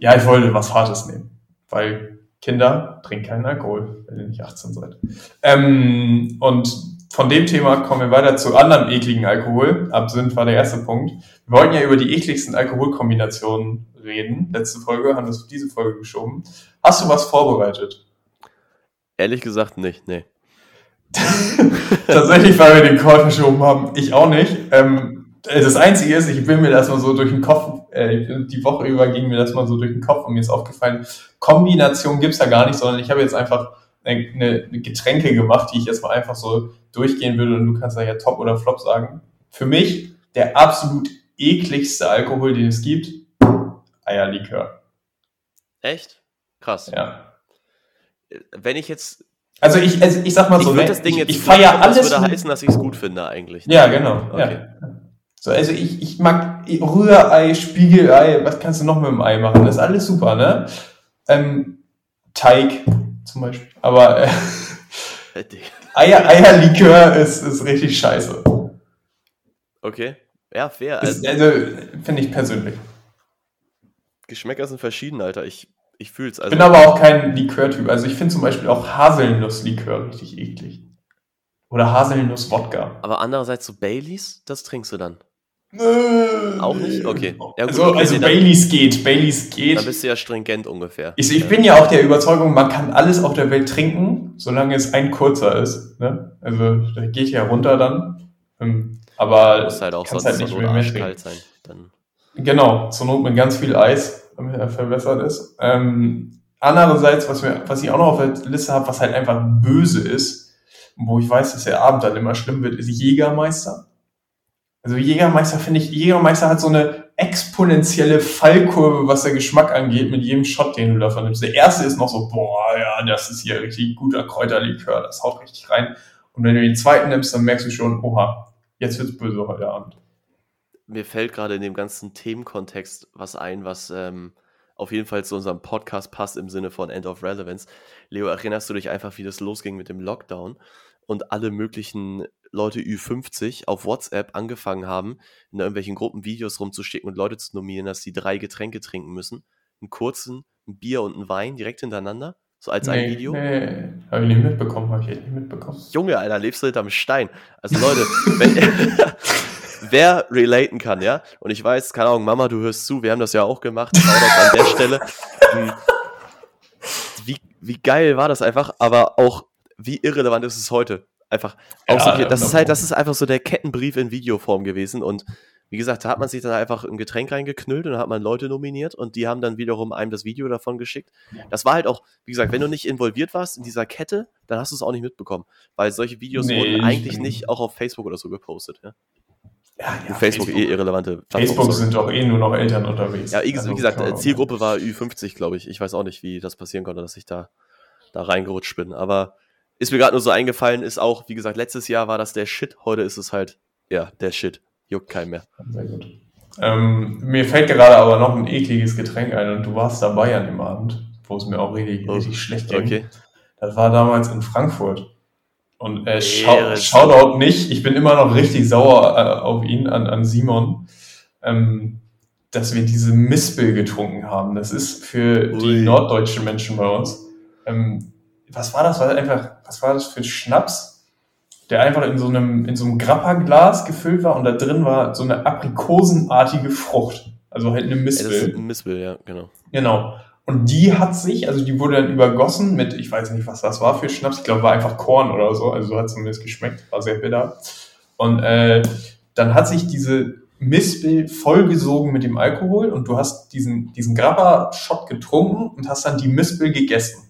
Ja, ich wollte was Hartes nehmen. Weil Kinder trinken keinen Alkohol, wenn ihr nicht 18 seid. Ähm, und von dem Thema kommen wir weiter zu anderem ekligen Alkohol. Absinth war der erste Punkt. Wir wollten ja über die ekligsten Alkoholkombinationen reden. Letzte Folge haben wir es auf diese Folge geschoben. Hast du was vorbereitet? Ehrlich gesagt nicht, nee. (laughs) Tatsächlich, weil wir den Call verschoben haben, ich auch nicht. Ähm, das Einzige ist, ich bin mir das mal so durch den Kopf, äh, die Woche über ging mir das mal so durch den Kopf und mir ist aufgefallen, Kombination gibt's ja gar nicht, sondern ich habe jetzt einfach eine, eine Getränke gemacht, die ich jetzt mal einfach so durchgehen würde und du kannst da ja Top oder Flop sagen. Für mich der absolut ekligste Alkohol, den es gibt, Eierlikör. Echt? Krass. Ja. Wenn ich jetzt also ich, also ich sag mal so, ich, das Ding jetzt ich feiere alles. Das würde heißen, dass ich es gut finde eigentlich. Ja, genau. Okay. Ja. So, also ich, ich mag Rührei, Spiegelei, was kannst du noch mit dem Ei machen? Das ist alles super, ne? Ähm, Teig zum Beispiel. Aber äh, (laughs) Eier, Eierlikör ist, ist richtig scheiße. Okay. Ja, fair. Also, also finde ich persönlich. Geschmäcker sind verschieden, Alter. Ich, ich fühl's. Also, bin aber auch kein Likörtyp. Also ich finde zum Beispiel auch Haselnusslikör richtig eklig. Oder Haselnuss-Wodka. Aber andererseits so Baileys, das trinkst du dann. Auch nicht? Okay. Ja, gut, also, okay, also Baileys geht, Baileys geht. Da bist du ja stringent ungefähr. Ich, ich bin ja auch der Überzeugung, man kann alles auf der Welt trinken, solange es ein kurzer ist. Ne? Also da geht ja runter dann. Ähm, aber es halt auch sonst halt nicht mehr, mehr kalt sein. Dann. Genau, zur Not mit ganz viel Eis, damit er verbessert ist. Ähm, andererseits, was, wir, was ich auch noch auf der Liste habe, was halt einfach böse ist, wo ich weiß, dass der Abend dann immer schlimm wird, ist Jägermeister. Also Jägermeister finde ich, Jägermeister hat so eine exponentielle Fallkurve, was der Geschmack angeht, mit jedem Shot, den du davon nimmst. Der erste ist noch so, boah, ja, das ist hier richtig guter Kräuterlikör, das haut richtig rein. Und wenn du den zweiten nimmst, dann merkst du schon, oha, jetzt wird's böse heute Abend. Mir fällt gerade in dem ganzen Themenkontext was ein, was ähm, auf jeden Fall zu unserem Podcast passt im Sinne von End of Relevance. Leo, erinnerst du dich einfach, wie das losging mit dem Lockdown und alle möglichen Leute Ü50 auf WhatsApp angefangen haben, in irgendwelchen Gruppen Videos rumzuschicken und Leute zu nominieren, dass sie drei Getränke trinken müssen. Einen kurzen, ein Bier und ein Wein direkt hintereinander. So als nee, ein Video. Nee, habe ich nicht mitbekommen, habe ich echt nicht mitbekommen. Junge, Alter, lebst du hinterm Stein. Also Leute, wenn, (laughs) (laughs) wer relaten kann, ja? Und ich weiß, keine Ahnung, Mama, du hörst zu, wir haben das ja auch gemacht, an der Stelle. Hm. Wie, wie geil war das einfach, aber auch wie irrelevant ist es heute? Einfach ja, so, das ist halt, das ist einfach so der Kettenbrief in Videoform gewesen und wie gesagt, da hat man sich dann einfach ein Getränk reingeknüllt und dann hat man Leute nominiert und die haben dann wiederum einem das Video davon geschickt. Das war halt auch, wie gesagt, wenn du nicht involviert warst in dieser Kette, dann hast du es auch nicht mitbekommen, weil solche Videos nee, wurden eigentlich nicht auch auf Facebook oder so gepostet. Ja, ja, ja Facebook, Facebook, eh irrelevante Facebook sind doch eh nur noch Eltern unterwegs. Ja, wie, also, gesagt, äh, Zielgruppe war Ü50, glaube ich. Ich weiß auch nicht, wie das passieren konnte, dass ich da, da reingerutscht bin, aber ist mir gerade nur so eingefallen, ist auch, wie gesagt, letztes Jahr war das der Shit, heute ist es halt, ja, der Shit. Juckt keinen mehr. Sehr gut. Ähm, mir fällt gerade aber noch ein ekliges Getränk ein und du warst dabei an dem Abend, wo es mir auch richtig, oh, richtig schlecht ging. Okay. Das war damals in Frankfurt. Und äh, schau, Shoutout nicht, ich bin immer noch richtig sauer äh, auf ihn, an, an Simon, ähm, dass wir diese Mispel getrunken haben. Das ist für Ui. die norddeutschen Menschen bei uns. Ähm, was war das? War das einfach, was war das für Schnaps, der einfach in so einem, in so einem Grappa-Glas gefüllt war und da drin war so eine aprikosenartige Frucht. Also halt eine Mispel. Ja, ein Mispel, ja, genau. Genau. Und die hat sich, also die wurde dann übergossen mit, ich weiß nicht, was das war für Schnaps, ich glaube, war einfach Korn oder so, also so hat es zumindest geschmeckt, war sehr bitter. Und äh, dann hat sich diese Mispel vollgesogen mit dem Alkohol und du hast diesen, diesen Grappa-Shot getrunken und hast dann die Mispel gegessen.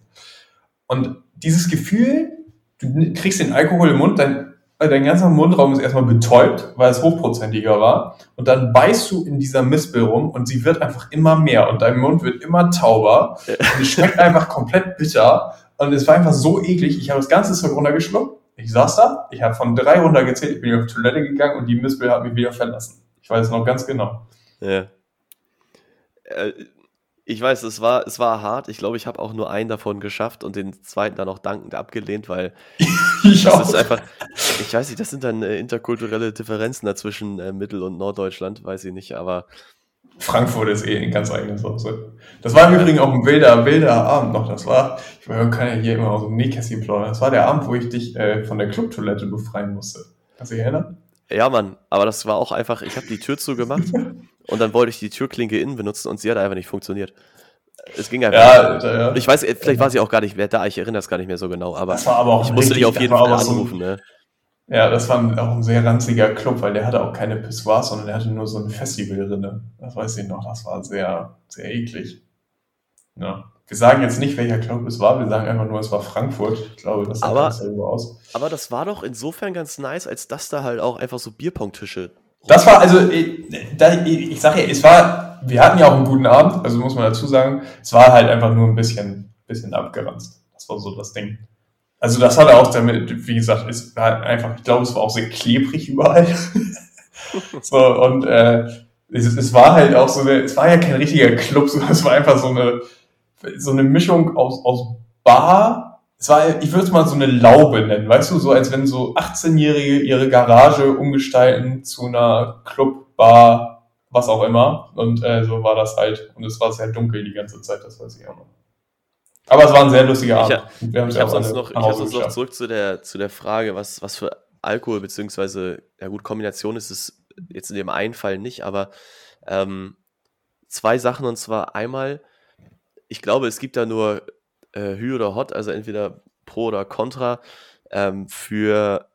Und dieses Gefühl, du kriegst den Alkohol im Mund, dein, dein ganzer Mundraum ist erstmal betäubt, weil es hochprozentiger war. Und dann beißt du in dieser Mispel rum und sie wird einfach immer mehr und dein Mund wird immer tauber. Und es schmeckt (laughs) einfach komplett bitter. Und es war einfach so eklig. Ich habe das ganze Zeug runtergeschluckt. Ich saß da, ich habe von drei runter gezählt, ich bin auf die Toilette gegangen und die Mispel hat mich wieder verlassen. Ich weiß es noch ganz genau. Ja. Äh, ich weiß, es war, es war hart. Ich glaube, ich habe auch nur einen davon geschafft und den zweiten dann auch dankend abgelehnt, weil (laughs) ich das auch. ist einfach, ich weiß nicht, das sind dann äh, interkulturelle Differenzen dazwischen äh, Mittel- und Norddeutschland, weiß ich nicht, aber. Frankfurt ist eh ein ganz eigenes Hause. Das war im Übrigen auch ein wilder, wilder Abend noch. Das war, ich kann ja hier immer aus dem Nähkästchen plaudern. Das war der Abend, wo ich dich äh, von der Clubtoilette befreien musste. Kannst du dich erinnern? Ja, Mann, aber das war auch einfach, ich habe die Tür zugemacht (laughs) und dann wollte ich die Türklinke innen benutzen und sie hat einfach nicht funktioniert. Es ging einfach. Ja, nicht. ja. Ich weiß, vielleicht war sie auch gar nicht mehr da, ich erinnere das gar nicht mehr so genau, aber, aber ich musste dich auf jeden Fall anrufen. So, ne? Ja, das war auch ein sehr ranziger Club, weil der hatte auch keine Pissoirs, sondern der hatte nur so ein Festival drin. Das weiß ich noch, das war sehr, sehr eklig. Ja. Wir sagen jetzt nicht, welcher Club es war, wir sagen einfach nur, es war Frankfurt. Ich glaube, das sah aber, selber aus. Aber das war doch insofern ganz nice, als dass da halt auch einfach so Bierpong-Tische. Das war, also, ich, ich, ich sage ja, es war, wir hatten ja auch einen guten Abend, also muss man dazu sagen, es war halt einfach nur ein bisschen, bisschen abgeranzt. Das war so das Ding. Also das hatte auch damit, wie gesagt, es war einfach, ich glaube, es war auch sehr klebrig überall. (laughs) so, und äh, es, es war halt auch so eine, es war ja kein richtiger Club, sondern es war einfach so eine, so eine Mischung aus, aus Bar. Es war, ich würde es mal so eine Laube nennen, weißt du, so als wenn so 18-Jährige ihre Garage umgestalten zu einer Club, Bar, was auch immer. Und äh, so war das halt. Und es war sehr dunkel die ganze Zeit, das weiß ich auch noch. Aber es war ein sehr lustiger Abend. Ich, ich habe sonst noch, ich hab sonst noch zurück zu der, zu der Frage, was, was für Alkohol, beziehungsweise, ja gut, Kombination ist es jetzt in dem einen Fall nicht, aber ähm, zwei Sachen und zwar einmal, ich glaube, es gibt da nur äh, Hü oder Hot, also entweder Pro oder Contra ähm, für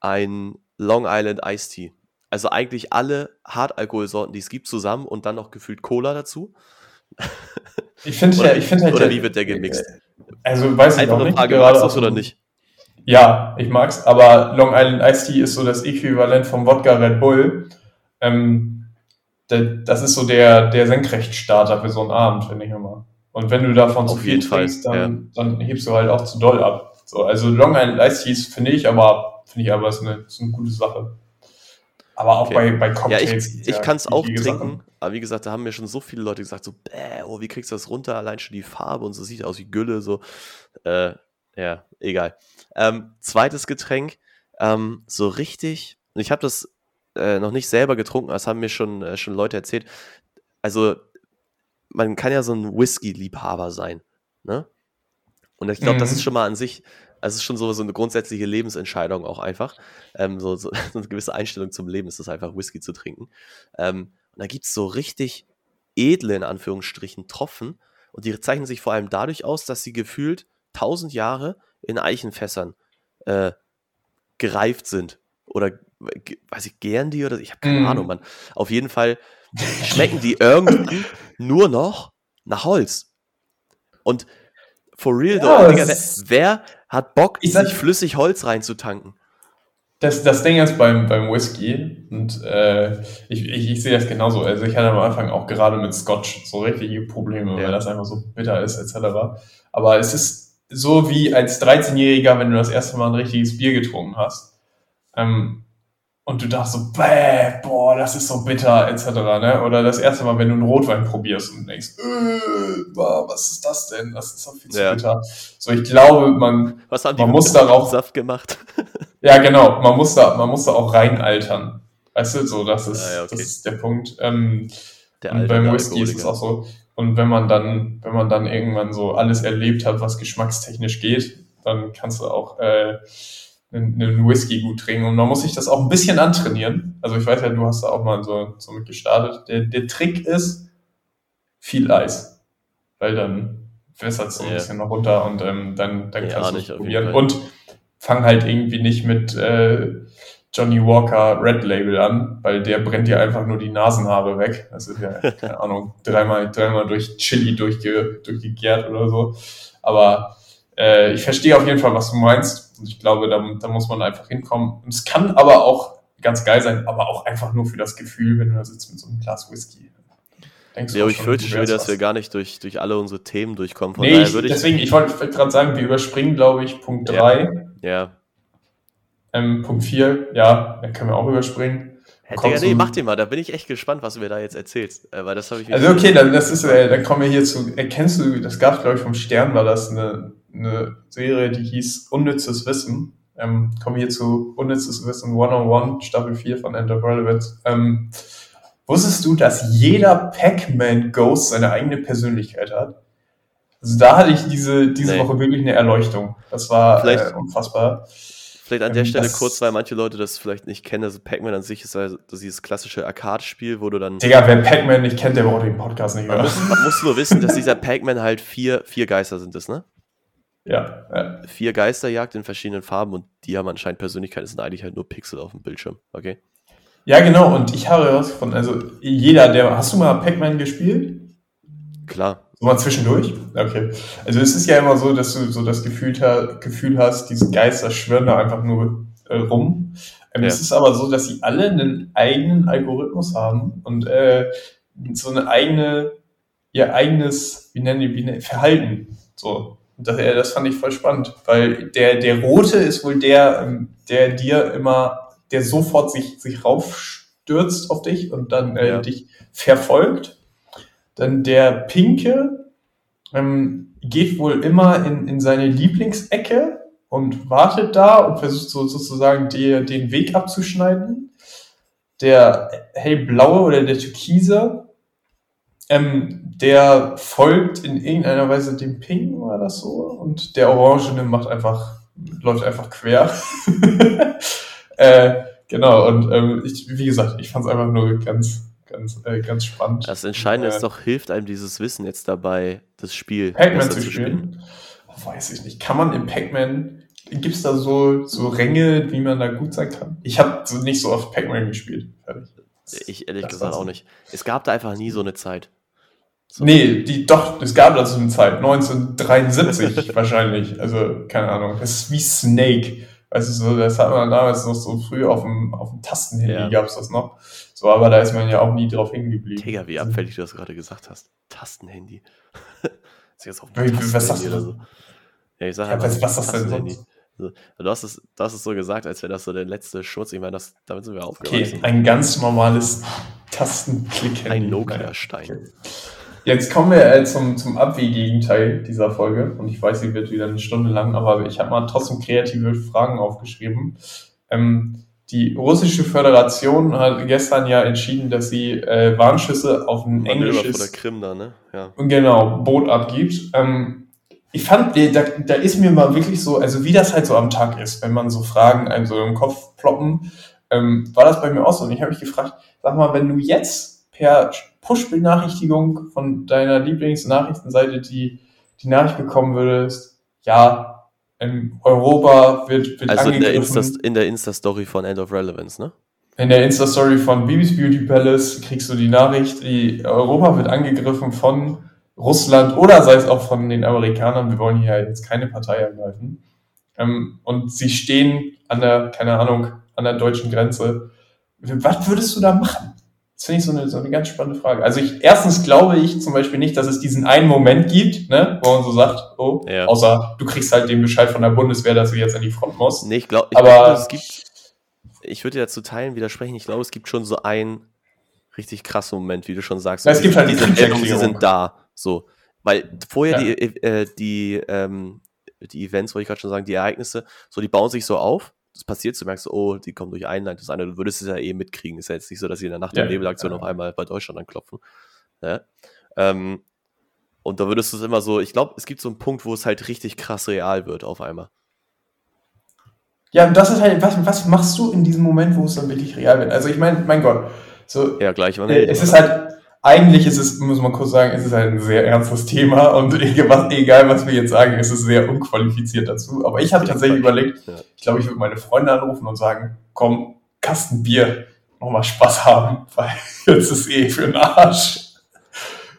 ein Long Island Iced Tea. Also eigentlich alle Hartalkoholsorten, die es gibt, zusammen und dann noch gefühlt Cola dazu. Ich finde oder, ich find halt. Oder wie wird der gemixt? Also weiß ich Einfach noch nicht. Frage, gerade magst du es aus oder nicht? Ja, ich mag's, aber Long Island Iced Tea ist so das Äquivalent vom Wodka Red Bull. Ähm, da- das ist so der, der Senkrechtstarter für so einen Abend, finde ich immer. Und wenn du davon zu Auf viel jeden Fall, trinkst, dann, dann hebst du halt auch zu doll ab. So, also Long Island Iced Teas finde ich aber, finde ich aber ist eine, ist eine gute Sache. Aber auch Okay. bei, bei Ja, Cocktails. ich, gibt's ich kann es auch trinken, Sachen. aber wie gesagt, da haben mir schon so viele Leute gesagt, so, bäh, oh, wie kriegst du das runter? Allein schon die Farbe und so sieht aus wie Gülle, so. Äh, ja, egal. Ähm, zweites Getränk, ähm, so richtig, und ich habe das äh, noch nicht selber getrunken, das haben mir schon, äh, schon Leute erzählt. Also, man kann ja so ein Whisky-Liebhaber sein, ne? Und ich glaube, das Mhm. ist schon mal an sich, also es ist schon so, so eine grundsätzliche Lebensentscheidung auch einfach. Ähm, so, so, (laughs) so eine gewisse Einstellung zum Leben ist es einfach, Whisky zu trinken. Ähm, und da gibt es so richtig edle, in Anführungsstrichen, Tropfen. Und die zeichnen sich vor allem dadurch aus, dass sie gefühlt tausend Jahre in Eichenfässern äh, gereift sind. Oder, weiß ich, gären die oder ich habe keine Mhm. Ahnung, Mann. Auf jeden Fall schmecken die irgendwann (laughs) nur noch nach Holz. Und for real, Ja, though, Digga, wer, wer hat Bock, sag- sich flüssig Holz reinzutanken? Das, das Ding ist beim, beim Whisky, und äh, ich, ich, ich sehe das genauso. Also ich hatte am Anfang auch gerade mit Scotch so richtige Probleme, Ja. weil das einfach so bitter ist, etc. Aber es ist so wie als 13-Jähriger, wenn du das erste Mal ein richtiges Bier getrunken hast. Ähm, und du dachtest so, bäh, boah, das ist so bitter, etc. Ne? Oder das erste Mal, wenn du einen Rotwein probierst und denkst, äh, boah, was ist das denn? Das ist doch viel zu Ja. bitter. So, ich glaube, man, Was haben die Man muss darauf- Saft gemacht? (laughs) ja, genau. Man muss da, man muss da auch reinaltern. Weißt du, so, das ist, Ah, ja, okay. das ist der Punkt. Ähm, Der und beim Whisky ist es auch so. Und wenn man dann, wenn man dann irgendwann so alles erlebt hat, was geschmackstechnisch geht, dann kannst du auch äh, einen, einen Whisky gut trinken. Und man muss sich das auch ein bisschen antrainieren. Also ich weiß ja, du hast da auch mal so, so mit gestartet. Der, der Trick ist viel Eis. Weil dann wässert es so ein Ja. bisschen noch runter und ähm, dann, dann Ja, kannst du nicht, es probieren. Und fang halt irgendwie nicht mit äh, Johnny Walker Red Label an, weil der brennt dir einfach nur die Nasenhaare weg. Das ist ja, keine Ahnung, dreimal, dreimal durch Chili durchge, durchgegärt oder so. Aber äh, ich verstehe auf jeden Fall, was du meinst. Und ich glaube, da, da muss man einfach hinkommen. Und es kann aber auch ganz geil sein, aber auch einfach nur für das Gefühl, wenn du da sitzt mit so einem Glas Whisky. Denkst Ja, auch ich fürchte schon dass wir gar nicht durch, durch alle unsere Themen durchkommen. Von Nee, ich, ich. deswegen, ich wollte gerade sagen, wir überspringen, glaube ich, Punkt Ja. 3. ja. Ähm, Punkt 4, ja, da können wir auch überspringen. Hey, Digga, nee, mach den mal. Da bin ich echt gespannt, was du mir da jetzt erzählst. Äh, weil das habe ich Also okay, dann, das ist, äh, dann kommen wir hier zu, erkennst du, das gab glaube ich vom Stern, war das eine, eine Serie, die hieß Unnützes Wissen. Ähm, kommen wir hier zu Unnützes Wissen 101, Staffel 4 von End of Relevance. Ähm, wusstest du, dass jeder Pac-Man Ghost seine eigene Persönlichkeit hat? Also da hatte ich diese, diese Nee. Woche wirklich eine Erleuchtung. Das war Vielleicht- äh, unfassbar. Vielleicht an der Ähm, Stelle kurz, weil manche Leute das vielleicht nicht kennen. Also Pac-Man an sich ist also dieses klassische Arcade-Spiel, wo du dann. Digga, wer Pac-Man nicht kennt, der braucht den Podcast nicht Man muss, man muss nur wissen, dass dieser Pac-Man halt vier, vier Geister sind, das, ne? Ja, ja. Vier Geister jagt in verschiedenen Farben und die haben anscheinend Persönlichkeit, das sind eigentlich halt nur Pixel auf dem Bildschirm, okay? ja, genau. Und ich habe herausgefunden, also jeder, der. Hast du mal Pac-Man gespielt? Klar. So mal zwischendurch? Okay. Also es ist ja immer so, dass du so das Gefühl, Gefühl hast, diese Geister schwirren da einfach nur äh, rum. Ähm, Ja. Es ist aber so, dass sie alle einen eigenen Algorithmus haben und äh, so eine eigene, ihr eigenes, wie nennen die, wie nennen, Verhalten. So. Das, äh, das fand ich voll spannend, weil der, der Rote ist wohl der, ähm, der dir immer, der sofort sich, sich raufstürzt auf dich und dann äh, Ja. dich verfolgt. Dann der Pinke ähm, geht wohl immer in, in seine Lieblingsecke und wartet da und versucht so sozusagen dir den Weg abzuschneiden. Der hellblaue oder der türkise, ähm, der folgt in irgendeiner Weise dem Pink, war das so? Und der Orangene macht einfach, läuft einfach quer. (laughs) äh, genau, und ähm, ich, wie gesagt, ich fand es einfach nur ganz, ganz, äh, ganz spannend. Das Entscheidende ist doch, hilft einem dieses Wissen jetzt dabei, das Spiel Pac-Man zu zu spielen? spielen. Weiß ich nicht. Kann man im Pac-Man, gibt es da so, so Ränge, wie man da gut sein kann? Ich habe so nicht so oft Pac-Man gespielt. Fertig. Ich ehrlich Das gesagt auch nicht. Es gab da einfach nie so eine Zeit. So. Nee, die, doch, es gab dazu eine Zeit, 1973 (laughs) wahrscheinlich. Also, keine Ahnung. Das ist wie Snake. Weißt du, so, das hat man damals noch so früh auf dem, auf dem Tastenhandy Ja. gab es das noch. So, aber da ist man ja auch nie drauf hängen geblieben. Digga, wie abfällig du das gerade gesagt hast. Tastenhandy. (laughs) ist jetzt auf Wie- wie- was sagst Tastenhandy du oder so. Ja, ich sag Ja, was- was ist das denn Tastenhandy. sonst? Du hast es, du hast es so gesagt, als wäre das so der letzte Schmutz. Ich meine, das, damit sind wir Okay, aufgewachsen. ein ganz normales Tastenklick. Ein Nokia-Stein. Jetzt kommen wir äh, zum, zum Abwehrgegenteil dieser Folge. Und ich weiß, sie wird wieder eine Stunde lang, aber ich habe mal trotzdem kreative Fragen aufgeschrieben. Ähm, die russische Föderation hat gestern ja entschieden, dass sie äh, Warnschüsse auf ein Manöver englisches Krim da, ne? Ja. genau, Boot abgibt. Ähm, ich fand, da, da ist mir mal wirklich so, also wie das halt so am Tag ist, wenn man so Fragen einem so im Kopf ploppen, ähm, war das bei mir auch so. Und ich habe mich gefragt, sag mal, wenn du jetzt per Push-Benachrichtigung von deiner Lieblingsnachrichtenseite die, die Nachricht bekommen würdest, ja, in Europa wird, wird Also in der, angegriffen. Insta, in der Insta-Story von End of Relevance, ne? In der Insta-Story von Bibis Beauty Palace kriegst du die Nachricht, die Europa wird angegriffen von Russland oder sei es auch von den Amerikanern. Wir wollen hier jetzt keine Partei ergreifen. Ähm, und sie stehen an der, keine Ahnung, an der deutschen Grenze. Was würdest du da machen? Das finde ich so eine, so eine ganz spannende Frage. Also ich, erstens glaube ich zum Beispiel nicht, dass es diesen einen Moment gibt, ne, wo man so sagt, oh, Ja. außer du kriegst halt den Bescheid von der Bundeswehr, dass du jetzt an die Front musst. Nee, ich glaube, ich Aber- glaub, es gibt. Ich würde dir dazu teilen widersprechen. Ich glaube, es gibt schon so einen richtig krassen Moment, wie du schon sagst. Ja, es gibt halt diese die Kriegserklärung. sind da. So. Weil vorher Ja. die, äh, die, ähm, die Events, wollte ich gerade schon sagen, die Ereignisse, so, die bauen sich so auf. Das passiert, du merkst, so, oh, die kommen durch einen, das andere, du würdest es ja eh mitkriegen. Ist ja jetzt nicht so, dass sie in der Nacht- Ja. und Nebelaktion auf einmal bei Deutschland anklopfen. Ja? Ähm, und da würdest du es immer so, ich glaube, es gibt so einen Punkt, wo es halt richtig krass real wird auf einmal. Ja, und das ist halt, was, was machst du in diesem Moment, wo es dann wirklich real wird? Also ich meine, mein Gott, so, Ja, gleich. äh, es ist halt, eigentlich ist es, muss man kurz sagen, es ist halt ein sehr ernstes Thema und (laughs) egal was, wir jetzt sagen, es ist sehr unqualifiziert dazu. Aber ich habe tatsächlich überlegt, Ja. ich glaube, ich würde meine Freunde anrufen und sagen, komm, Kasten Bier, nochmal Spaß haben, (laughs) weil jetzt ist eh für den Arsch.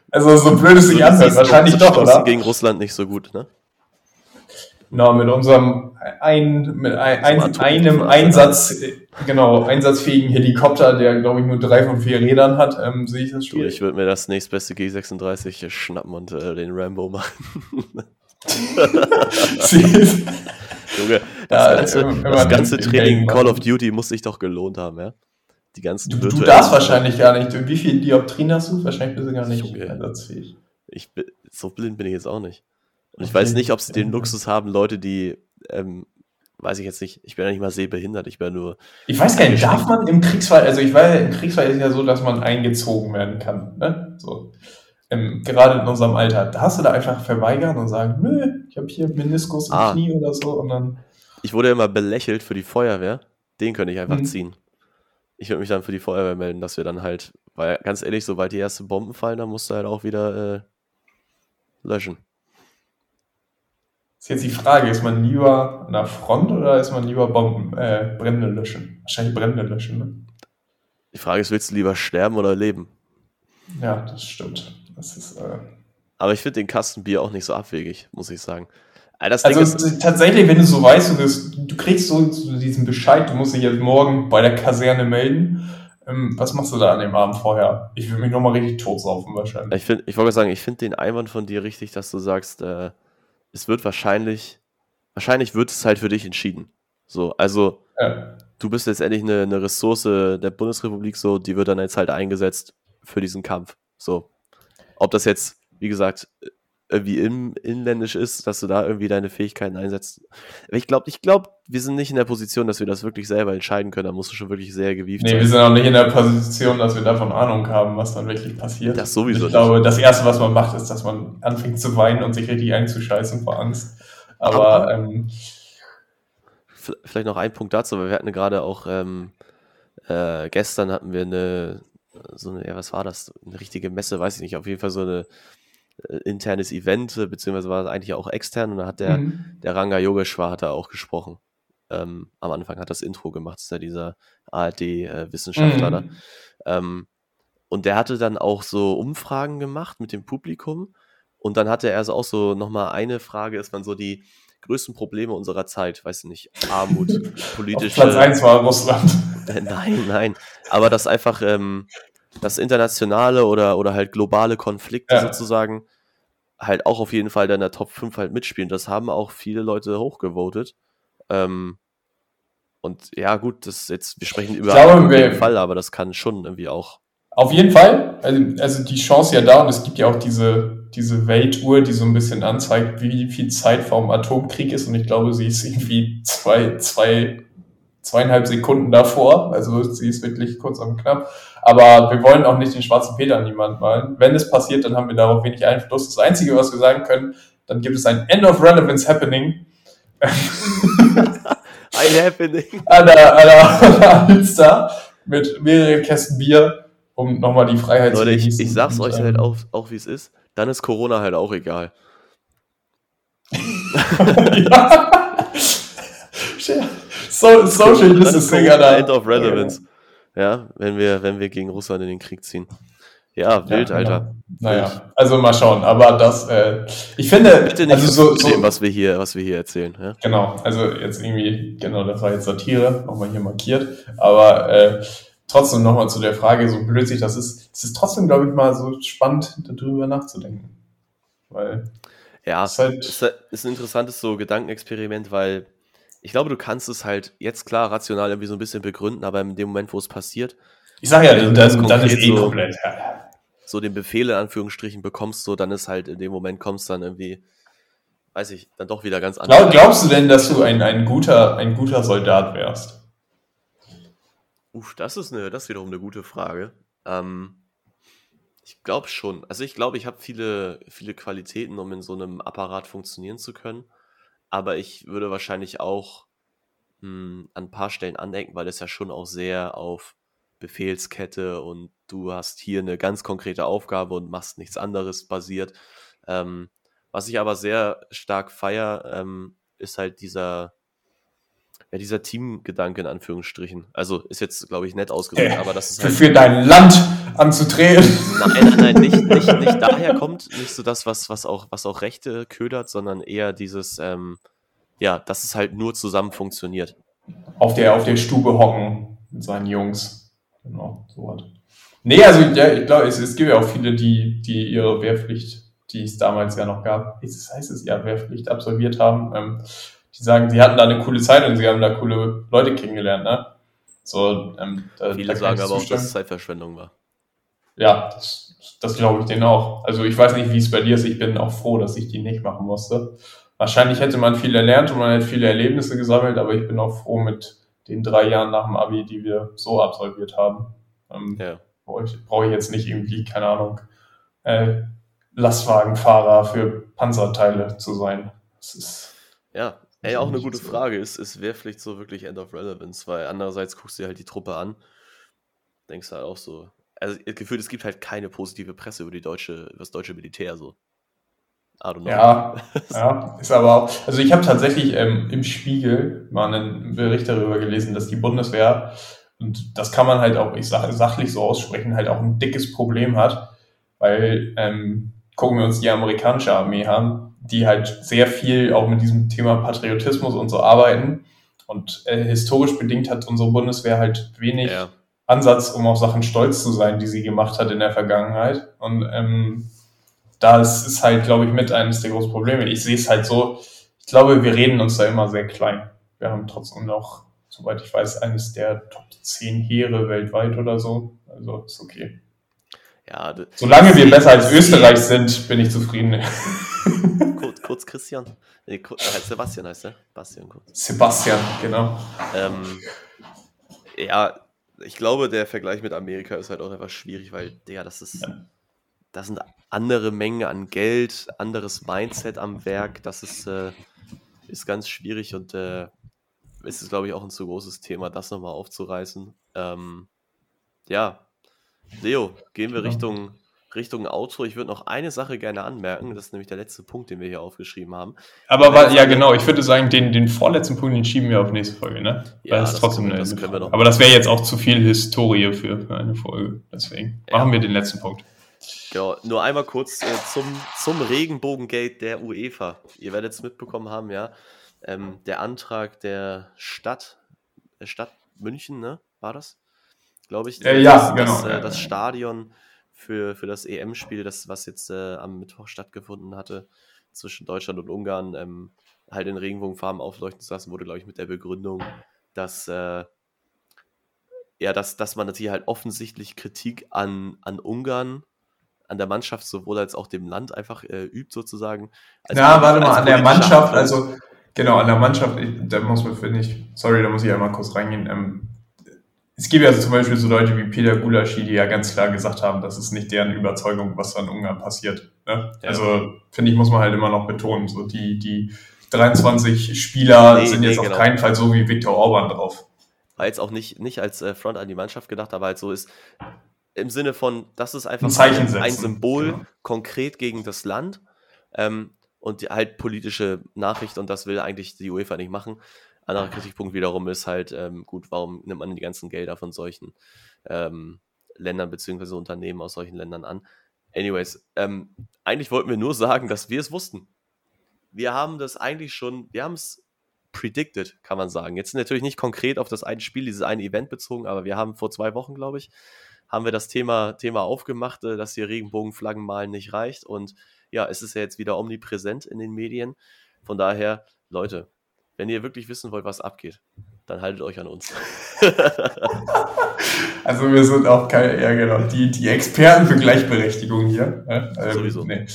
Also so blöd es sich anhört, wahrscheinlich doch, oder? gegen Russland nicht so gut, ne? Genau, mit unserem ein, mit ein, ein, einem Einsatz, äh, genau, einsatzfähigen Helikopter, der glaube ich nur drei von vier Rädern hat, ähm, sehe ich das schwierig. ich würde mir das nächstbeste G36 schnappen und äh, den Rambo machen. (laughs) Junge, das Ja, ganze, das ganze Training in Call of Duty muss sich doch gelohnt haben, ja? Die ganzen du, du darfst wahrscheinlich gar nicht. Wie viel Dioptrien hast du? Wahrscheinlich bist du gar nicht einsatzfähig. Ich bin, so blind bin ich jetzt auch nicht. Und ich Okay. weiß nicht, ob sie den Ja. Luxus haben, Leute, die, ähm, weiß ich jetzt nicht, ich bin ja nicht mal sehbehindert, ich bin nur, Ich weiß gar nicht, darf man im Kriegsfall, also ich weiß, im Kriegsfall ist ja so, dass man eingezogen werden kann. Ne? So. Ähm, gerade in unserem Alter. Da hast du da einfach verweigern und sagen, nö, ich habe hier Meniskus im Ah. Knie oder so und dann. ich wurde immer belächelt für die Feuerwehr, den könnte ich einfach Mhm. ziehen. Ich würde mich dann für die Feuerwehr melden, dass wir dann halt, weil ganz ehrlich, sobald die ersten Bomben fallen, dann musst du halt auch wieder äh, löschen. Ist jetzt die Frage, ist man lieber an der Front oder ist man lieber Bomben, äh, Brände löschen? Wahrscheinlich Brände löschen, ne? Die Frage ist, willst du lieber sterben oder leben? Ja, das stimmt. Das ist, äh, Aber ich finde den Kasten Bier auch nicht so abwegig, muss ich sagen. Äh, Das also ist, tatsächlich, wenn du so weißt, du, bist, du kriegst so, so diesen Bescheid, du musst dich jetzt morgen bei der Kaserne melden. Ähm, was machst du da an dem Abend vorher? Ich will mich nochmal richtig totsaufen wahrscheinlich. ich, find, ich wollte sagen, ich finde den Einwand von dir richtig, dass du sagst, äh, es wird wahrscheinlich, wahrscheinlich wird es halt für dich entschieden. So, also Ja. du bist letztendlich eine, eine Ressource der Bundesrepublik, so, die wird dann jetzt halt eingesetzt für diesen Kampf. So. Ob das jetzt, wie gesagt, irgendwie in, inländisch ist, dass du da irgendwie deine Fähigkeiten einsetzt. Aber ich glaube, ich glaube, wir sind nicht in der Position, dass wir das wirklich selber entscheiden können. Da musst du schon wirklich sehr gewieft Nee, sein. wir sind auch nicht in der Position, dass wir davon Ahnung haben, was dann wirklich passiert. Das sowieso Ich glaube, das Erste, was man macht, ist, dass man anfängt zu weinen und sich richtig einzuscheißen vor Angst. Aber, Aber- ähm, Vielleicht noch ein Punkt dazu, weil wir hatten gerade auch ähm, äh, gestern hatten wir eine, so eine, ja, was war das? Eine richtige Messe, weiß ich nicht, auf jeden Fall so eine äh, internes Event, äh, beziehungsweise war es eigentlich auch extern und da hat der, Mhm. der Ranga Yogeshwar hat da auch gesprochen. Ähm, am Anfang hat das Intro gemacht, ist ja dieser ARD-Wissenschaftler da. Mhm. Ähm, und der hatte dann auch so Umfragen gemacht mit dem Publikum. Und dann hatte er also auch so nochmal eine Frage, ist man so die größten Probleme unserer Zeit, weiß ich nicht, Armut, Auf (laughs) politische. Platz 1 war Russland. Äh, Nein, nein. Aber das einfach ähm, das internationale oder, oder halt globale Konflikte Ja. sozusagen halt auch auf jeden Fall in der Top 5 halt mitspielen. Das haben auch viele Leute hochgevotet. Ähm, und ja, gut, das jetzt, wir sprechen über glaube, konkreten wir- Fall, aber das kann schon irgendwie auch. Auf jeden Fall. Also, also die Chance ja da und es gibt ja auch diese, diese Weltuhr, die so ein bisschen anzeigt, wie viel Zeit vorm Atomkrieg ist. Und ich glaube, sie ist irgendwie zwei, zwei, zweieinhalb Sekunden davor. Also sie ist wirklich kurz und knapp. Aber wir wollen auch nicht den schwarzen Peter an niemand malen. Wenn es passiert, dann haben wir darauf wenig Einfluss. Das Einzige, was wir sagen können, dann gibt es ein End of Relevance Happening (laughs) Ein Happening. an der, an der, Alster mit mehreren Kästen Bier, um nochmal die Freiheit Leute, ich, genießen. ich sag's Und, euch ähm, halt auch, auch wie es ist. Dann ist Corona halt auch egal. (laughs) ja. (laughs) so, Social Distancing, Alter. End of Relevance. Ja, wenn wir, wenn wir gegen Russland in den Krieg ziehen. Ja, wild, Ja, Alter. genau. Naja, also mal schauen. Aber das, äh, ich finde, Bitte nicht also so, so dem, was wir hier, was wir hier erzählen. Ja? genau, also jetzt irgendwie, genau, das war jetzt Satire, nochmal hier markiert. Aber äh, trotzdem nochmal zu der Frage, so blöd sich das ist, es ist trotzdem, glaube ich, mal so spannend, darüber nachzudenken. Weil Ja, es ist halt, ist, ist ein interessantes so Gedankenexperiment, weil ich glaube, du kannst es halt jetzt klar rational irgendwie so ein bisschen begründen, aber in dem Moment, wo es passiert, ich sag ja, dann, du dann, ist eh so- komplett. Ja, so den Befehl in Anführungsstrichen bekommst, so dann ist halt in dem Moment kommst dann irgendwie, weiß ich, dann doch wieder ganz Glaub, glaubst du denn, dass du ein, ein, guter, ein guter Soldat wärst? Uff, das ist eine, das ist wiederum eine gute Frage. Ähm, ich glaube schon. Also ich glaube, ich habe viele, viele Qualitäten, um in so einem Apparat funktionieren zu können. Aber ich würde wahrscheinlich auch mh, an ein paar Stellen anecken, weil es ja schon auch sehr auf Befehlskette und du hast hier eine ganz konkrete Aufgabe und machst nichts anderes basiert. Ähm, was ich aber sehr stark feier, ähm, ist halt dieser, ja, dieser Teamgedanke in Anführungsstrichen. Also ist jetzt, glaube ich, nett ausgedrückt, Äh, aber das ist halt. für dein Land anzutreten. Nein, nein, nein, nicht, nicht, nicht (laughs) daher kommt, nicht so das, was, was, auch, was auch Rechte ködert, sondern eher dieses, ähm, ja, dass es halt nur zusammen funktioniert. auf der, auf der Stube hocken mit seinen Jungs. Genau, so was. Nee, also ja, ich glaube, es, es gibt ja auch viele, die, die ihre Wehrpflicht, die es damals ja noch gab, das heißt es ja, Wehrpflicht absolviert haben, ähm, die sagen, sie hatten da eine coole Zeit und sie haben da coole Leute kennengelernt, ne? So, ähm, da, Viele da sagen aber auch, zustimmen. dass es Zeitverschwendung war. Ja, das, das glaube ich denen auch. Also ich weiß nicht, wie es bei dir ist. Ich bin auch froh, dass ich die nicht machen musste. Wahrscheinlich hätte man viel erlernt und man hätte viele Erlebnisse gesammelt, aber ich bin auch froh mit den drei Jahren nach dem Abi, die wir so absolviert haben. Ähm, Ja. brauche ich, jetzt nicht irgendwie, keine Ahnung, äh, Lastwagenfahrer für Panzerteile zu sein. Das ist, Ja, ey, auch eine gute so. Frage. Ist, ist Wehrpflicht so wirklich End of Relevance? Weil andererseits guckst du dir halt die Truppe an, denkst halt auch so. Also gefühlt, es gibt halt keine positive Presse über die deutsche, über das deutsche Militär so. I don't know. Ja, ja, ist aber auch. Also ich habe tatsächlich ähm, im Spiegel mal einen Bericht darüber gelesen, dass die Bundeswehr, und das kann man halt auch, ich sage sachlich so aussprechen, halt auch ein dickes Problem hat, weil ähm, gucken wir uns die amerikanische Armee an, die halt sehr viel auch mit diesem Thema Patriotismus und so arbeiten. Und äh, historisch bedingt hat unsere Bundeswehr halt wenig Ja. Ansatz, um auf Sachen stolz zu sein, die sie gemacht hat in der Vergangenheit. Und ähm, da ist, halt, glaube ich, mit eines der großen Probleme. Ich sehe es halt so, ich glaube, wir reden uns da immer sehr klein. Wir haben trotzdem noch, soweit ich weiß, eines der Top 10 Heere weltweit oder so. Also ist okay. Ja, Solange wir Sie- besser als Sie- Österreich sind, bin ich zufrieden. (laughs) kurz, kurz Christian. Nee, kurz, heißt Sebastian heißt er. Bastian kurz. Sebastian, genau. Ähm, ja, ich glaube, der Vergleich mit Amerika ist halt auch etwas schwierig, weil, Digga, das ist. Ja. Das sind andere Mengen an Geld, anderes Mindset am Werk. Das ist, äh, ist ganz schwierig und äh, ist es, glaube ich, auch ein zu großes Thema, das nochmal aufzureißen. Ähm, ja, Leo, gehen wir Richtung, Richtung Outro. Ich würde noch eine Sache gerne anmerken. Das ist nämlich der letzte Punkt, den wir hier aufgeschrieben haben. Aber war, ja, genau. Ich würde sagen, den, den vorletzten Punkt, den schieben wir auf nächste Folge, ne? Ja, Weil das das trotzdem können das können wir noch Aber das wäre jetzt auch zu viel Historie für, eine Folge. Deswegen Ja. machen wir den letzten Punkt. Genau, nur einmal kurz äh, zum, zum Regenbogengate der UEFA. Ihr werdet es mitbekommen haben, ja. Ähm, der Antrag der Stadt, der Stadt München, ne? War das? Glaube ich. Äh, ja, das, genau, Das, äh, ja. das Stadion für, für das EM-Spiel, das, was jetzt äh, am Mittwoch stattgefunden hatte, zwischen Deutschland und Ungarn, ähm, halt in Regenbogenfarben aufleuchten zu lassen, wurde, glaube ich, mit der Begründung, dass äh, ja, dass, dass man natürlich halt offensichtlich Kritik an, an Ungarn, an der Mannschaft sowohl als auch dem Land einfach äh, übt sozusagen. Als ja, warte mal, an der Mannschaft, also genau, an der Mannschaft, ich, da muss man, finde ich, sorry, da muss ich einmal kurz reingehen. Ähm, es gibt ja also zum Beispiel so Leute wie Peter Gulaschi, die ja ganz klar gesagt haben, das ist nicht deren Überzeugung, was da in Ungarn passiert. Ne? Ja. Also, finde ich, muss man halt immer noch betonen, so die, die 23 Spieler Nee, sind nee, jetzt genau. auf keinen Fall so wie Viktor Orban drauf. War jetzt auch nicht, nicht als äh, Front an die Mannschaft gedacht, aber halt so ist im Sinne von, das ist einfach Ein ein, ein Symbol genau. konkret gegen das Land ähm, und die, halt politische Nachricht und das will eigentlich die UEFA nicht machen. Anderer Kritikpunkt wiederum ist halt, ähm, gut, warum nimmt man die ganzen Gelder von solchen ähm, Ländern beziehungsweise Unternehmen aus solchen Ländern an? Anyways, ähm, eigentlich wollten wir nur sagen, dass wir es wussten. Wir haben das eigentlich schon, wir haben es predicted, kann man sagen. Jetzt natürlich nicht konkret auf das eine Spiel, dieses eine Event bezogen, aber wir haben vor zwei Wochen, glaube ich, haben wir das Thema, Thema aufgemacht, äh, dass hier Regenbogenflaggen malen nicht reicht. Und ja, es ist ja jetzt wieder omnipräsent in den Medien. Von daher, Leute, wenn ihr wirklich wissen wollt, was abgeht, dann haltet euch an uns. (laughs) Also wir sind auch keine, ja genau, die, die Experten für Gleichberechtigung hier. ne? Ähm, Sowieso. Nee.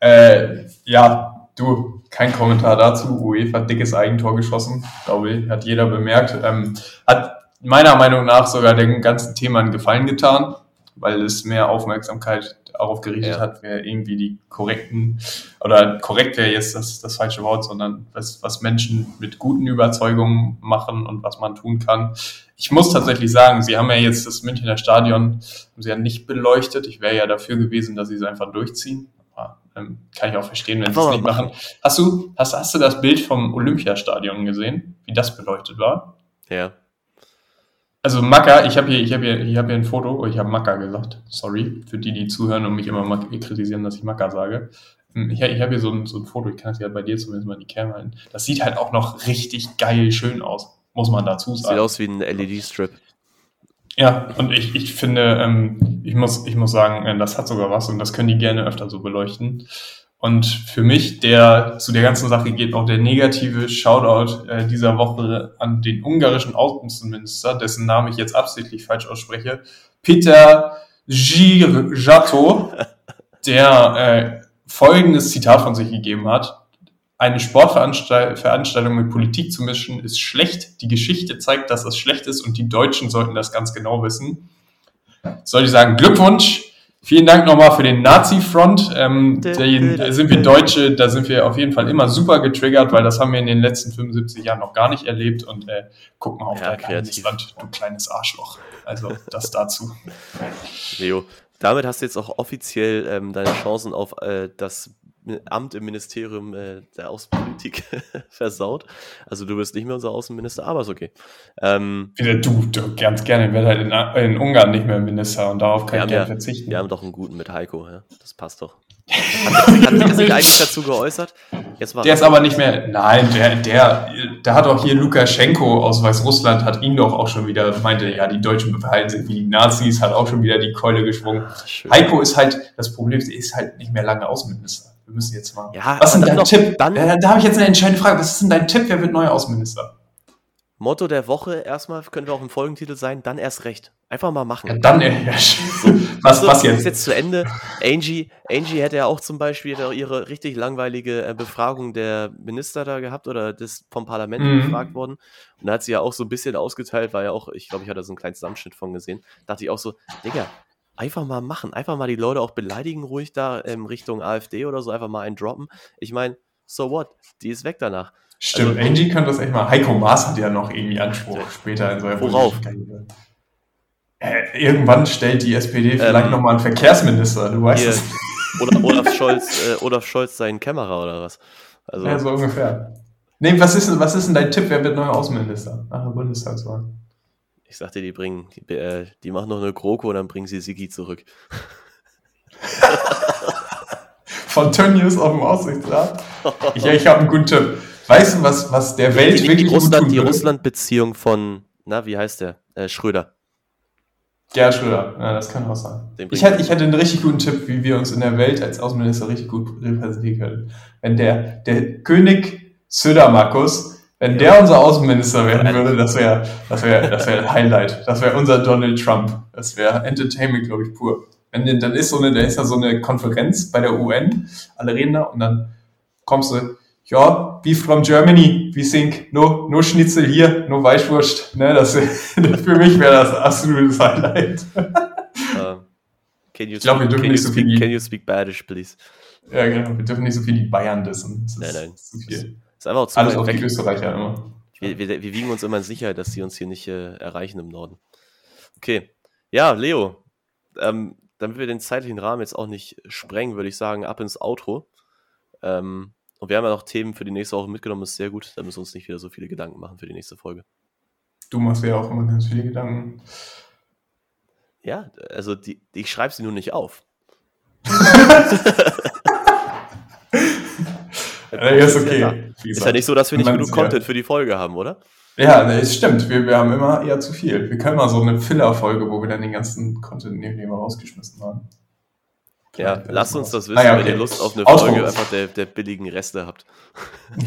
Äh, ja, du, kein Kommentar dazu. UEFA hat dickes Eigentor geschossen, glaube ich, hat jeder bemerkt. Ähm, hat meiner Meinung nach sogar dem ganzen Thema einen Gefallen getan, weil es mehr Aufmerksamkeit darauf gerichtet Ja. hat, wer irgendwie die korrekten, oder korrekt wäre jetzt das, das falsche Wort, sondern was, was Menschen mit guten Überzeugungen machen und was man tun kann. Ich muss tatsächlich sagen, sie haben ja jetzt das Münchner Stadion, haben sie ja nicht beleuchtet. Ich wäre ja dafür gewesen, dass sie es einfach durchziehen. Aber, ähm, kann ich auch verstehen, wenn sie es nicht machen. Hast du, hast, hast du das Bild vom Olympiastadion gesehen, wie das beleuchtet war? ja. Also Macker, ich habe hier, ich habe hier, ich habe hier ein Foto, oh, ich habe Macker gesagt, sorry, für die, die zuhören und mich immer mal kritisieren, dass ich Macker sage. Hm, Ich, ich habe hier so ein, so ein Foto, ich kann es ja bei dir zumindest mal in die Cam halten. Das sieht halt auch noch richtig geil schön aus, muss man dazu Sieht sagen. aus wie ein LED-Strip. Ja, und ich, ich finde, ähm, ich, muss, ich muss sagen, äh, das hat sogar was und das können die gerne öfter so beleuchten. Und für mich, der zu der ganzen Sache geht auch der negative Shoutout äh, dieser Woche an den ungarischen Außenminister, dessen Namen ich jetzt absichtlich falsch ausspreche, Peter Girjato, der äh, folgendes Zitat von sich gegeben hat. Eine Sportveranstaltung mit Politik zu mischen ist schlecht. Die Geschichte zeigt, dass das schlecht ist und die Deutschen sollten das ganz genau wissen. Soll ich sagen, Glückwunsch. Vielen Dank nochmal für den Nazi-Front. Ähm, da sind wir Deutsche, da sind wir auf jeden Fall immer super getriggert, weil das haben wir in den letzten 75 Jahren noch gar nicht erlebt und äh, guck mal auf Ja, dein kreativ. Land, du kleines Arschloch. Also das dazu. Leo, damit hast du jetzt auch offiziell ähm, deine Chancen auf äh, das Amt im Ministerium äh, der Außenpolitik (laughs) versaut. Also du bist nicht mehr unser Außenminister, aber ist okay. Ähm, Wieder du, du ganz gerne. Ich werde halt in, in Ungarn nicht mehr Minister und darauf kann ich gerne ja- verzichten. wir haben doch einen guten mit Heiko, ja? das passt doch. (laughs) Hat, hat, er sich eigentlich dazu geäußert? Jetzt Der ist aber nicht mehr. Nein, der, der, der hat auch hier Lukaschenko aus Weißrussland, hat ihn doch auch schon wieder, meinte, ja, die Deutschen verhalten sich wie die Nazis, hat auch schon wieder die Keule geschwungen. Schön. Heiko ist halt, das Problem ist, er ist halt nicht mehr lange Außenminister. Wir müssen jetzt mal. Ja, was ist denn dein noch- Tipp? dann- Äh, da habe ich jetzt eine entscheidende Frage. Was ist denn dein Tipp? Wer wird neuer Außenminister? Motto der Woche, erstmal können wir auch im Folgentitel sein, dann erst recht. Einfach mal machen. Ja, dann, ja, (laughs) was, So, was Ist jetzt? jetzt zu Ende. Angie, Angie hätte ja auch zum Beispiel ihre richtig langweilige äh, Befragung der Minister da gehabt oder des vom Parlament Mhm. befragt worden. Und da hat sie ja auch so ein bisschen ausgeteilt, war ja auch, ich glaube, ich hatte so einen kleinen Zusammenschnitt von gesehen. Dachte ich auch so, Digga, einfach mal machen. Einfach mal die Leute auch beleidigen, ruhig da ähm, Richtung AfD oder so, einfach mal einen droppen. Ich meine, so what? Die ist weg danach. Stimmt, also, Angie könnte das echt mal. Heiko Maas hat ja noch irgendwie Anspruch später in seiner Worauf? Äh, irgendwann stellt die SPD vielleicht ähm, nochmal einen Verkehrsminister, du weißt es. Oder (laughs) Olaf Scholz, äh, Olaf Scholz seinen Kämmerer oder was? Also, ja, so ungefähr. Nee, was ist, was ist denn dein Tipp? Wer wird neuer Außenminister nach der Bundestagswahl? Ich sagte, die bringen, die, äh, die machen noch eine GroKo und dann bringen sie Sigi zurück. (laughs) Von Tönnies auf dem Aussichtsrat. (laughs) Ich, ich habe einen guten Tipp. Weißt du, was, was der Welt die, wirklich die Russland, Die Russland-Beziehung von, na, wie heißt der? Äh, Schröder. Gerhard Schröder, ja, das kann auch sein. Ich hätte, ich hätte einen richtig guten Tipp, wie wir uns in der Welt als Außenminister richtig gut repräsentieren können. Wenn der, der König Söder-Markus, wenn der unser Außenminister werden würde, das wäre das wäre, das wäre ein Highlight. Das wäre unser Donald Trump. Das wäre Entertainment, glaube ich, pur. Wenn dann ist so eine, da ist ja so eine Konferenz bei der UN, alle reden da und dann kommst du, ja, Beef from Germany, we think, no, no Schnitzel hier, no Weißwurst. Ne, das, (laughs) für mich wäre das absolutes Highlight. Uh, can you ich glaube, wir dürfen nicht so speak, viel. Can you speak Badish, please? Ja, genau. Wir dürfen nicht so viel die Bayern dissen. Das nein, nein. Zu viel. Ist einfach auch zu Alles auf weg. die Österreicher immer. Wir, wir, wir, wiegen uns immer in Sicherheit, dass sie uns hier nicht äh, erreichen im Norden. Okay. Ja, Leo. Ähm, damit wir den zeitlichen Rahmen jetzt auch nicht sprengen, würde ich sagen, ab ins Outro. Ähm, und wir haben ja noch Themen für die nächste Woche mitgenommen, das ist sehr gut. Da müssen wir uns nicht wieder so viele Gedanken machen für die nächste Folge. Du machst ja auch immer ganz viele Gedanken. Ja, also die, ich schreibe sie nur nicht auf. (laughs) (laughs) ja, ist okay. Ist ja nicht so, dass wir nicht genug Content für die Folge haben, oder? Ja, es stimmt. Wir, wir haben immer eher zu viel. Wir können mal so eine Filler-Folge, wo wir dann den ganzen Content nehmen, den wir rausgeschmissen haben. Ja, lasst uns das wissen, ah, ja, okay. wenn ihr Lust auf eine Folge Outro. einfach der, der billigen Reste habt. (laughs)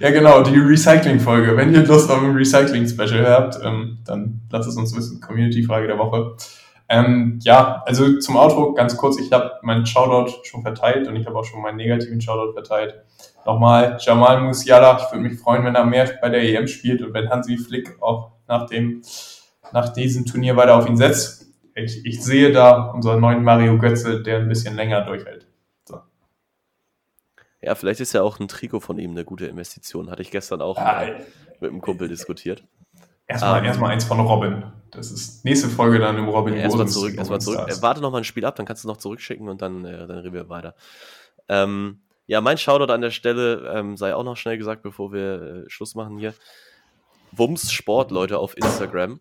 ja, genau, die Recycling-Folge. Wenn ihr Lust auf ein Recycling-Special habt, ähm, dann lasst es uns wissen. Community-Frage der Woche. Ähm, ja, also zum Outro ganz kurz. Ich habe meinen Shoutout schon verteilt und ich habe auch schon meinen negativen Shoutout verteilt. Nochmal, Jamal Musiala. Ich würde mich freuen, wenn er mehr bei der EM spielt und wenn Hansi Flick auch nach, dem, nach diesem Turnier weiter auf ihn setzt ich, ich sehe da unseren neuen Mario Götze, der ein bisschen länger durchhält. So. Ja, vielleicht ist ja auch ein Trikot von ihm eine gute Investition. Hatte ich gestern auch ah, mit einem Kumpel diskutiert. Erstmal, ähm, erstmal eins von Robin. Das ist nächste Folge dann im Robin. Ja, erstmal zurück, erstmal zurück. Äh, warte noch mal ein Spiel ab, dann kannst du noch zurückschicken und dann, äh, dann reden wir weiter. Ähm, ja, mein Shoutout an der Stelle ähm, sei auch noch schnell gesagt, bevor wir äh, Schluss machen hier. Wums Sport, Leute, auf Instagram.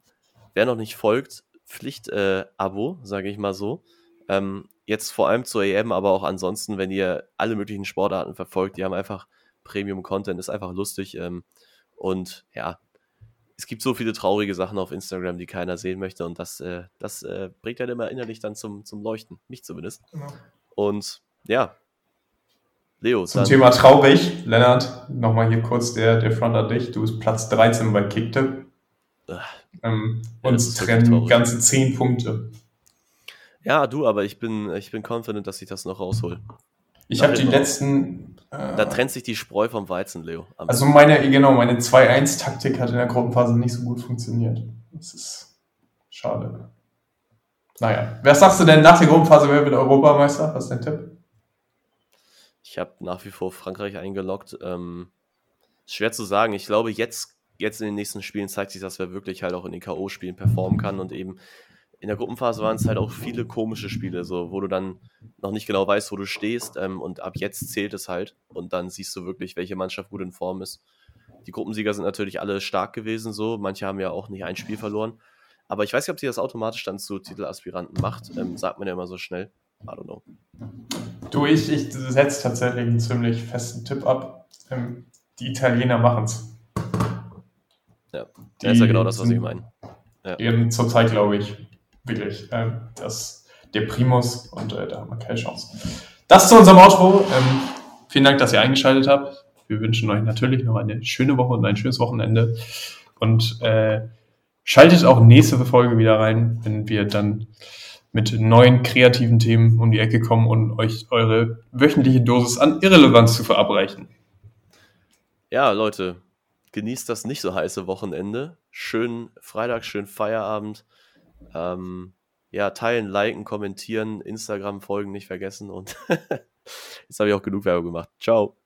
Wer noch nicht folgt, Pflicht-Abo, sage ich mal so. Ähm, jetzt vor allem zur EM, aber auch ansonsten, wenn ihr alle möglichen Sportarten verfolgt, die haben einfach Premium-Content, ist einfach lustig. Ähm, und ja, es gibt so viele traurige Sachen auf Instagram, die keiner sehen möchte. Und das, äh, das äh, bringt dann immer innerlich dann zum, zum Leuchten. Mich zumindest. Genau. Und ja, Leo. Zum Thema traurig, Lennart, nochmal hier kurz der, der Front an dich. Du bist Platz 13 bei Kicktipp. Ähm, ja, uns trennen ganze zehn Punkte. Ja, du, aber ich bin, ich bin confident, dass ich das noch raushol. Ich habe die letzten. Äh, da trennt sich die Spreu vom Weizen, Leo. Also meine, genau, meine 2-1-Taktik hat in der Gruppenphase nicht so gut funktioniert. Das ist schade. Naja, wer sagst du denn nach der Gruppenphase, wer wird Europameister? Was ist dein Tipp? Ich habe nach wie vor Frankreich eingeloggt. Ähm, schwer zu sagen. Ich glaube, jetzt jetzt in den nächsten Spielen zeigt sich, dass er wirklich halt auch in den K.O.-Spielen performen kann und eben in der Gruppenphase waren es halt auch viele komische Spiele, so wo du dann noch nicht genau weißt, wo du stehst ähm, und ab jetzt zählt es halt und dann siehst du wirklich, welche Mannschaft gut in Form ist. Die Gruppensieger sind natürlich alle stark gewesen, so manche haben ja auch nicht ein Spiel verloren, aber ich weiß nicht, ob sie das automatisch dann zu Titelaspiranten macht, ähm, sagt man ja immer so schnell. I don't know. Du, ich, ich setze tatsächlich einen ziemlich festen Tipp ab. Ähm, die Italiener machen es. Ja, das ist ja genau das, was ich meine. Ja. Eben zurzeit glaube ich wirklich, äh, dass der Primus und äh, da haben wir keine Chance. Das zu unserem Outro. Ähm, vielen Dank, dass ihr eingeschaltet habt. Wir wünschen euch natürlich noch eine schöne Woche und ein schönes Wochenende. Und äh, schaltet auch nächste Folge wieder rein, wenn wir dann mit neuen kreativen Themen um die Ecke kommen und euch eure wöchentliche Dosis an Irrelevanz zu verabreichen. Ja, Leute, genießt das nicht so heiße Wochenende. Schönen Freitag, schönen Feierabend. Ähm, ja, teilen, liken, kommentieren, Instagram folgen nicht vergessen und (laughs) jetzt habe ich auch genug Werbung gemacht. Ciao.